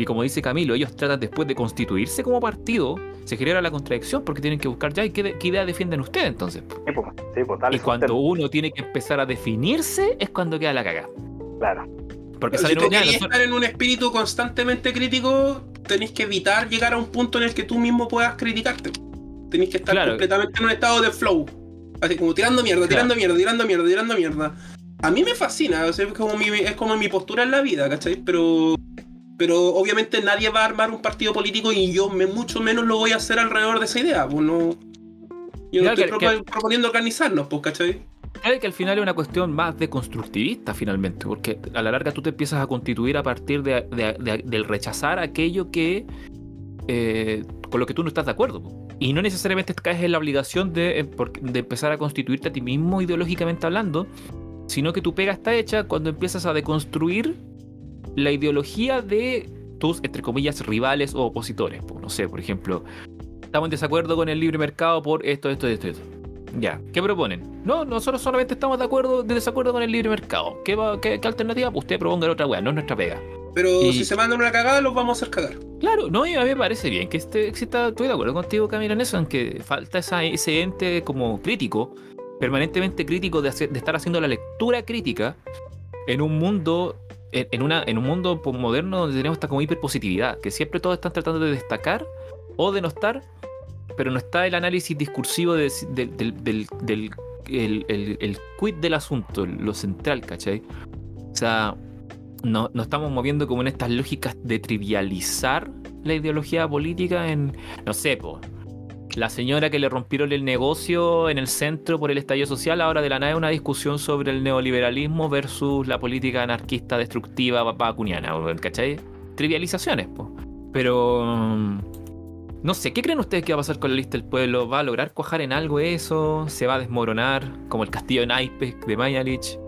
y como dice Camilo, ellos tratan después de constituirse como partido se genera la contradicción porque tienen que buscar ya, ¿y qué, idea defienden ustedes entonces? Sí, pues, sí, pues, y cuando uno tiene que empezar a definirse es cuando queda la caga. Claro. Porque si tú estar en un espíritu constantemente crítico, tenéis que evitar llegar a un punto en el que tú mismo puedas criticarte. Tenéis que estar completamente en un estado de flow. Así como tirando mierda, tirando mierda, tirando mierda, tirando mierda. A mí me fascina, es, como mi, es como mi postura en la vida, ¿cachai? Pero pero obviamente nadie va a armar un partido político y yo me, mucho menos lo voy a hacer alrededor de esa idea. Pues no, yo no estoy proponiendo organizarnos, pues, ¿cachai? Claro que al final es una cuestión más de constructivista finalmente, porque a la larga tú te empiezas a constituir a partir de, del rechazar aquello que eh, con lo que tú no estás de acuerdo. Y no necesariamente caes en la obligación de, de empezar a constituirte a ti mismo ideológicamente hablando, sino que tu pega está hecha cuando empiezas a deconstruir la ideología de tus, entre comillas, rivales o opositores. No sé, por ejemplo, estamos en desacuerdo con el libre mercado por esto, esto, esto, esto. Ya, ¿qué proponen? No, nosotros solamente estamos de acuerdo, de desacuerdo con el libre mercado. ¿Qué, qué, alternativa? Pues usted proponga otra weá, no es nuestra pega. Pero si se mandan una cagada, los vamos a hacer cagar. Claro, no, y a mí me parece bien que este exista, estoy de acuerdo contigo, Camila, en eso, aunque falta esa, ese ente como crítico, permanentemente crítico de, de estar haciendo la lectura crítica en un mundo en, una, en un mundo moderno donde tenemos esta como hiperpositividad, que siempre todos están tratando de destacar o de no estar, pero no está el análisis discursivo del, del, el, quid del asunto, lo central, ¿cachai? O sea, no, nos estamos moviendo como en estas lógicas de trivializar la ideología política en, no sé, pues la señora que le rompieron el negocio en el centro por el estallido social, ahora de la nada una discusión sobre el neoliberalismo versus la política anarquista destructiva vacuniana, ¿cachai? Trivializaciones, pues. Pero... Mm, no sé, ¿qué creen ustedes que va a pasar con la lista del pueblo? ¿Va a lograr cuajar en algo eso? ¿Se va a desmoronar? Como el castillo de naipes de Mayalich.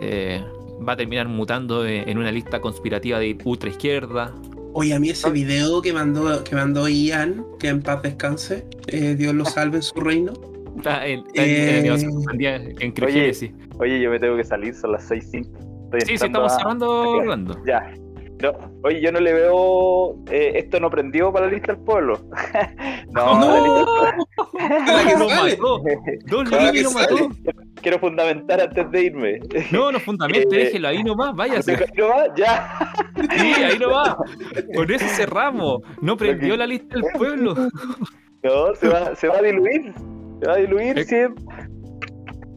Eh, ¿Va a terminar mutando en una lista conspirativa de ultra izquierda? Oye, a mí ese ah. video que mandó, que mandó Ian, que en paz descanse, eh, Dios lo salve en su reino. Está en, eh, oye, sí. Oye, yo me tengo que salir, son las 6.05. Sí, sí, estamos cerrando, Orlando. Ya. No, oye, yo no le veo. eh, esto no prendió para la lista del pueblo. no, No. la lista del pueblo. La que mató. Dos líneas mató. Quiero fundamentar antes de irme. No, no fundamente, Eh, déjelo ahí nomás, váyase. ¿No va? Ya. Sí, ahí nomás. Con eso cerramos. No prendió la lista del pueblo. No, se va, se va a diluir. Se va a diluir Eh.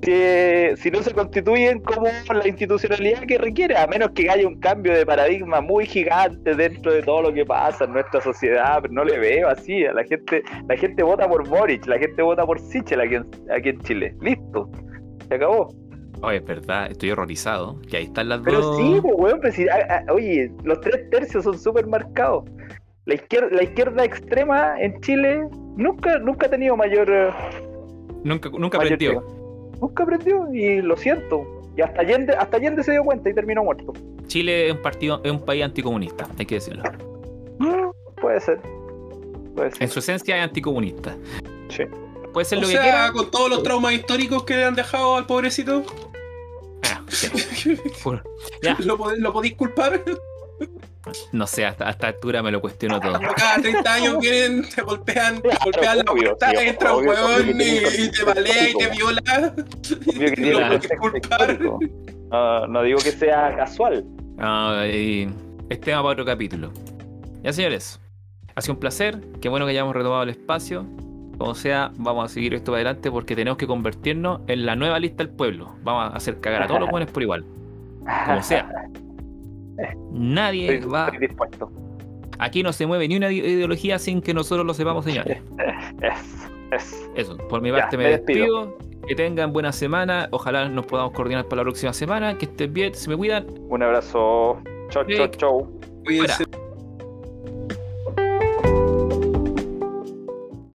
Si, si, no se constituyen como la institucionalidad que requiere, a menos que haya un cambio de paradigma muy gigante dentro de todo lo que pasa en nuestra sociedad, pero no le veo así. A la gente, la gente vota por Boric, la gente vota por Sichel aquí en, aquí en Chile. Listo. Se acabó. Oye, es verdad, estoy horrorizado. Que ahí están las Pero dos. sí, pues, weón, pues, si- a- a- oye, los tres tercios son súper marcados. La izquierda, la izquierda extrema en Chile nunca, nunca ha tenido mayor, eh, Nunca, nunca mayor aprendió. Nunca aprendió y lo siento. Y hasta Allende, hasta Allende se dio cuenta y terminó muerto. Chile es un partido, es un país anticomunista, hay que decirlo. Puede ser. Puede ser. En su esencia es anticomunista. Sí. Puede ser O lo que quiera. con todos los traumas históricos que le han dejado al pobrecito, Ah, sí. Ya, ¿lo, pod- lo podéis culpar? No sé, hasta, a esta altura me lo cuestiono todo. Cada 30 años vienen, te golpean, te Claro, golpean la puerta, entra un huevón y, y te balea y te viola. Obvio que tiene culpar. no digo que sea casual. Ah, y es tema para otro capítulo. Ya, señores, ha sido un placer. Qué bueno que hayamos retomado el espacio. Como sea, vamos a seguir esto para adelante porque tenemos que convertirnos en la nueva lista del pueblo. Vamos a hacer cagar a todos los buenos por igual. Como sea. Nadie Estoy, va. estoy dispuesto. Aquí no se mueve ni una ideología sin que nosotros lo sepamos, señores. Es, es. Eso, por mi Ya, parte me, me despido. despido. Que tengan buena semana. Ojalá nos podamos coordinar para la próxima semana. Que estén bien, se me cuidan. Un abrazo. Chau, chau, chau. Cuídense.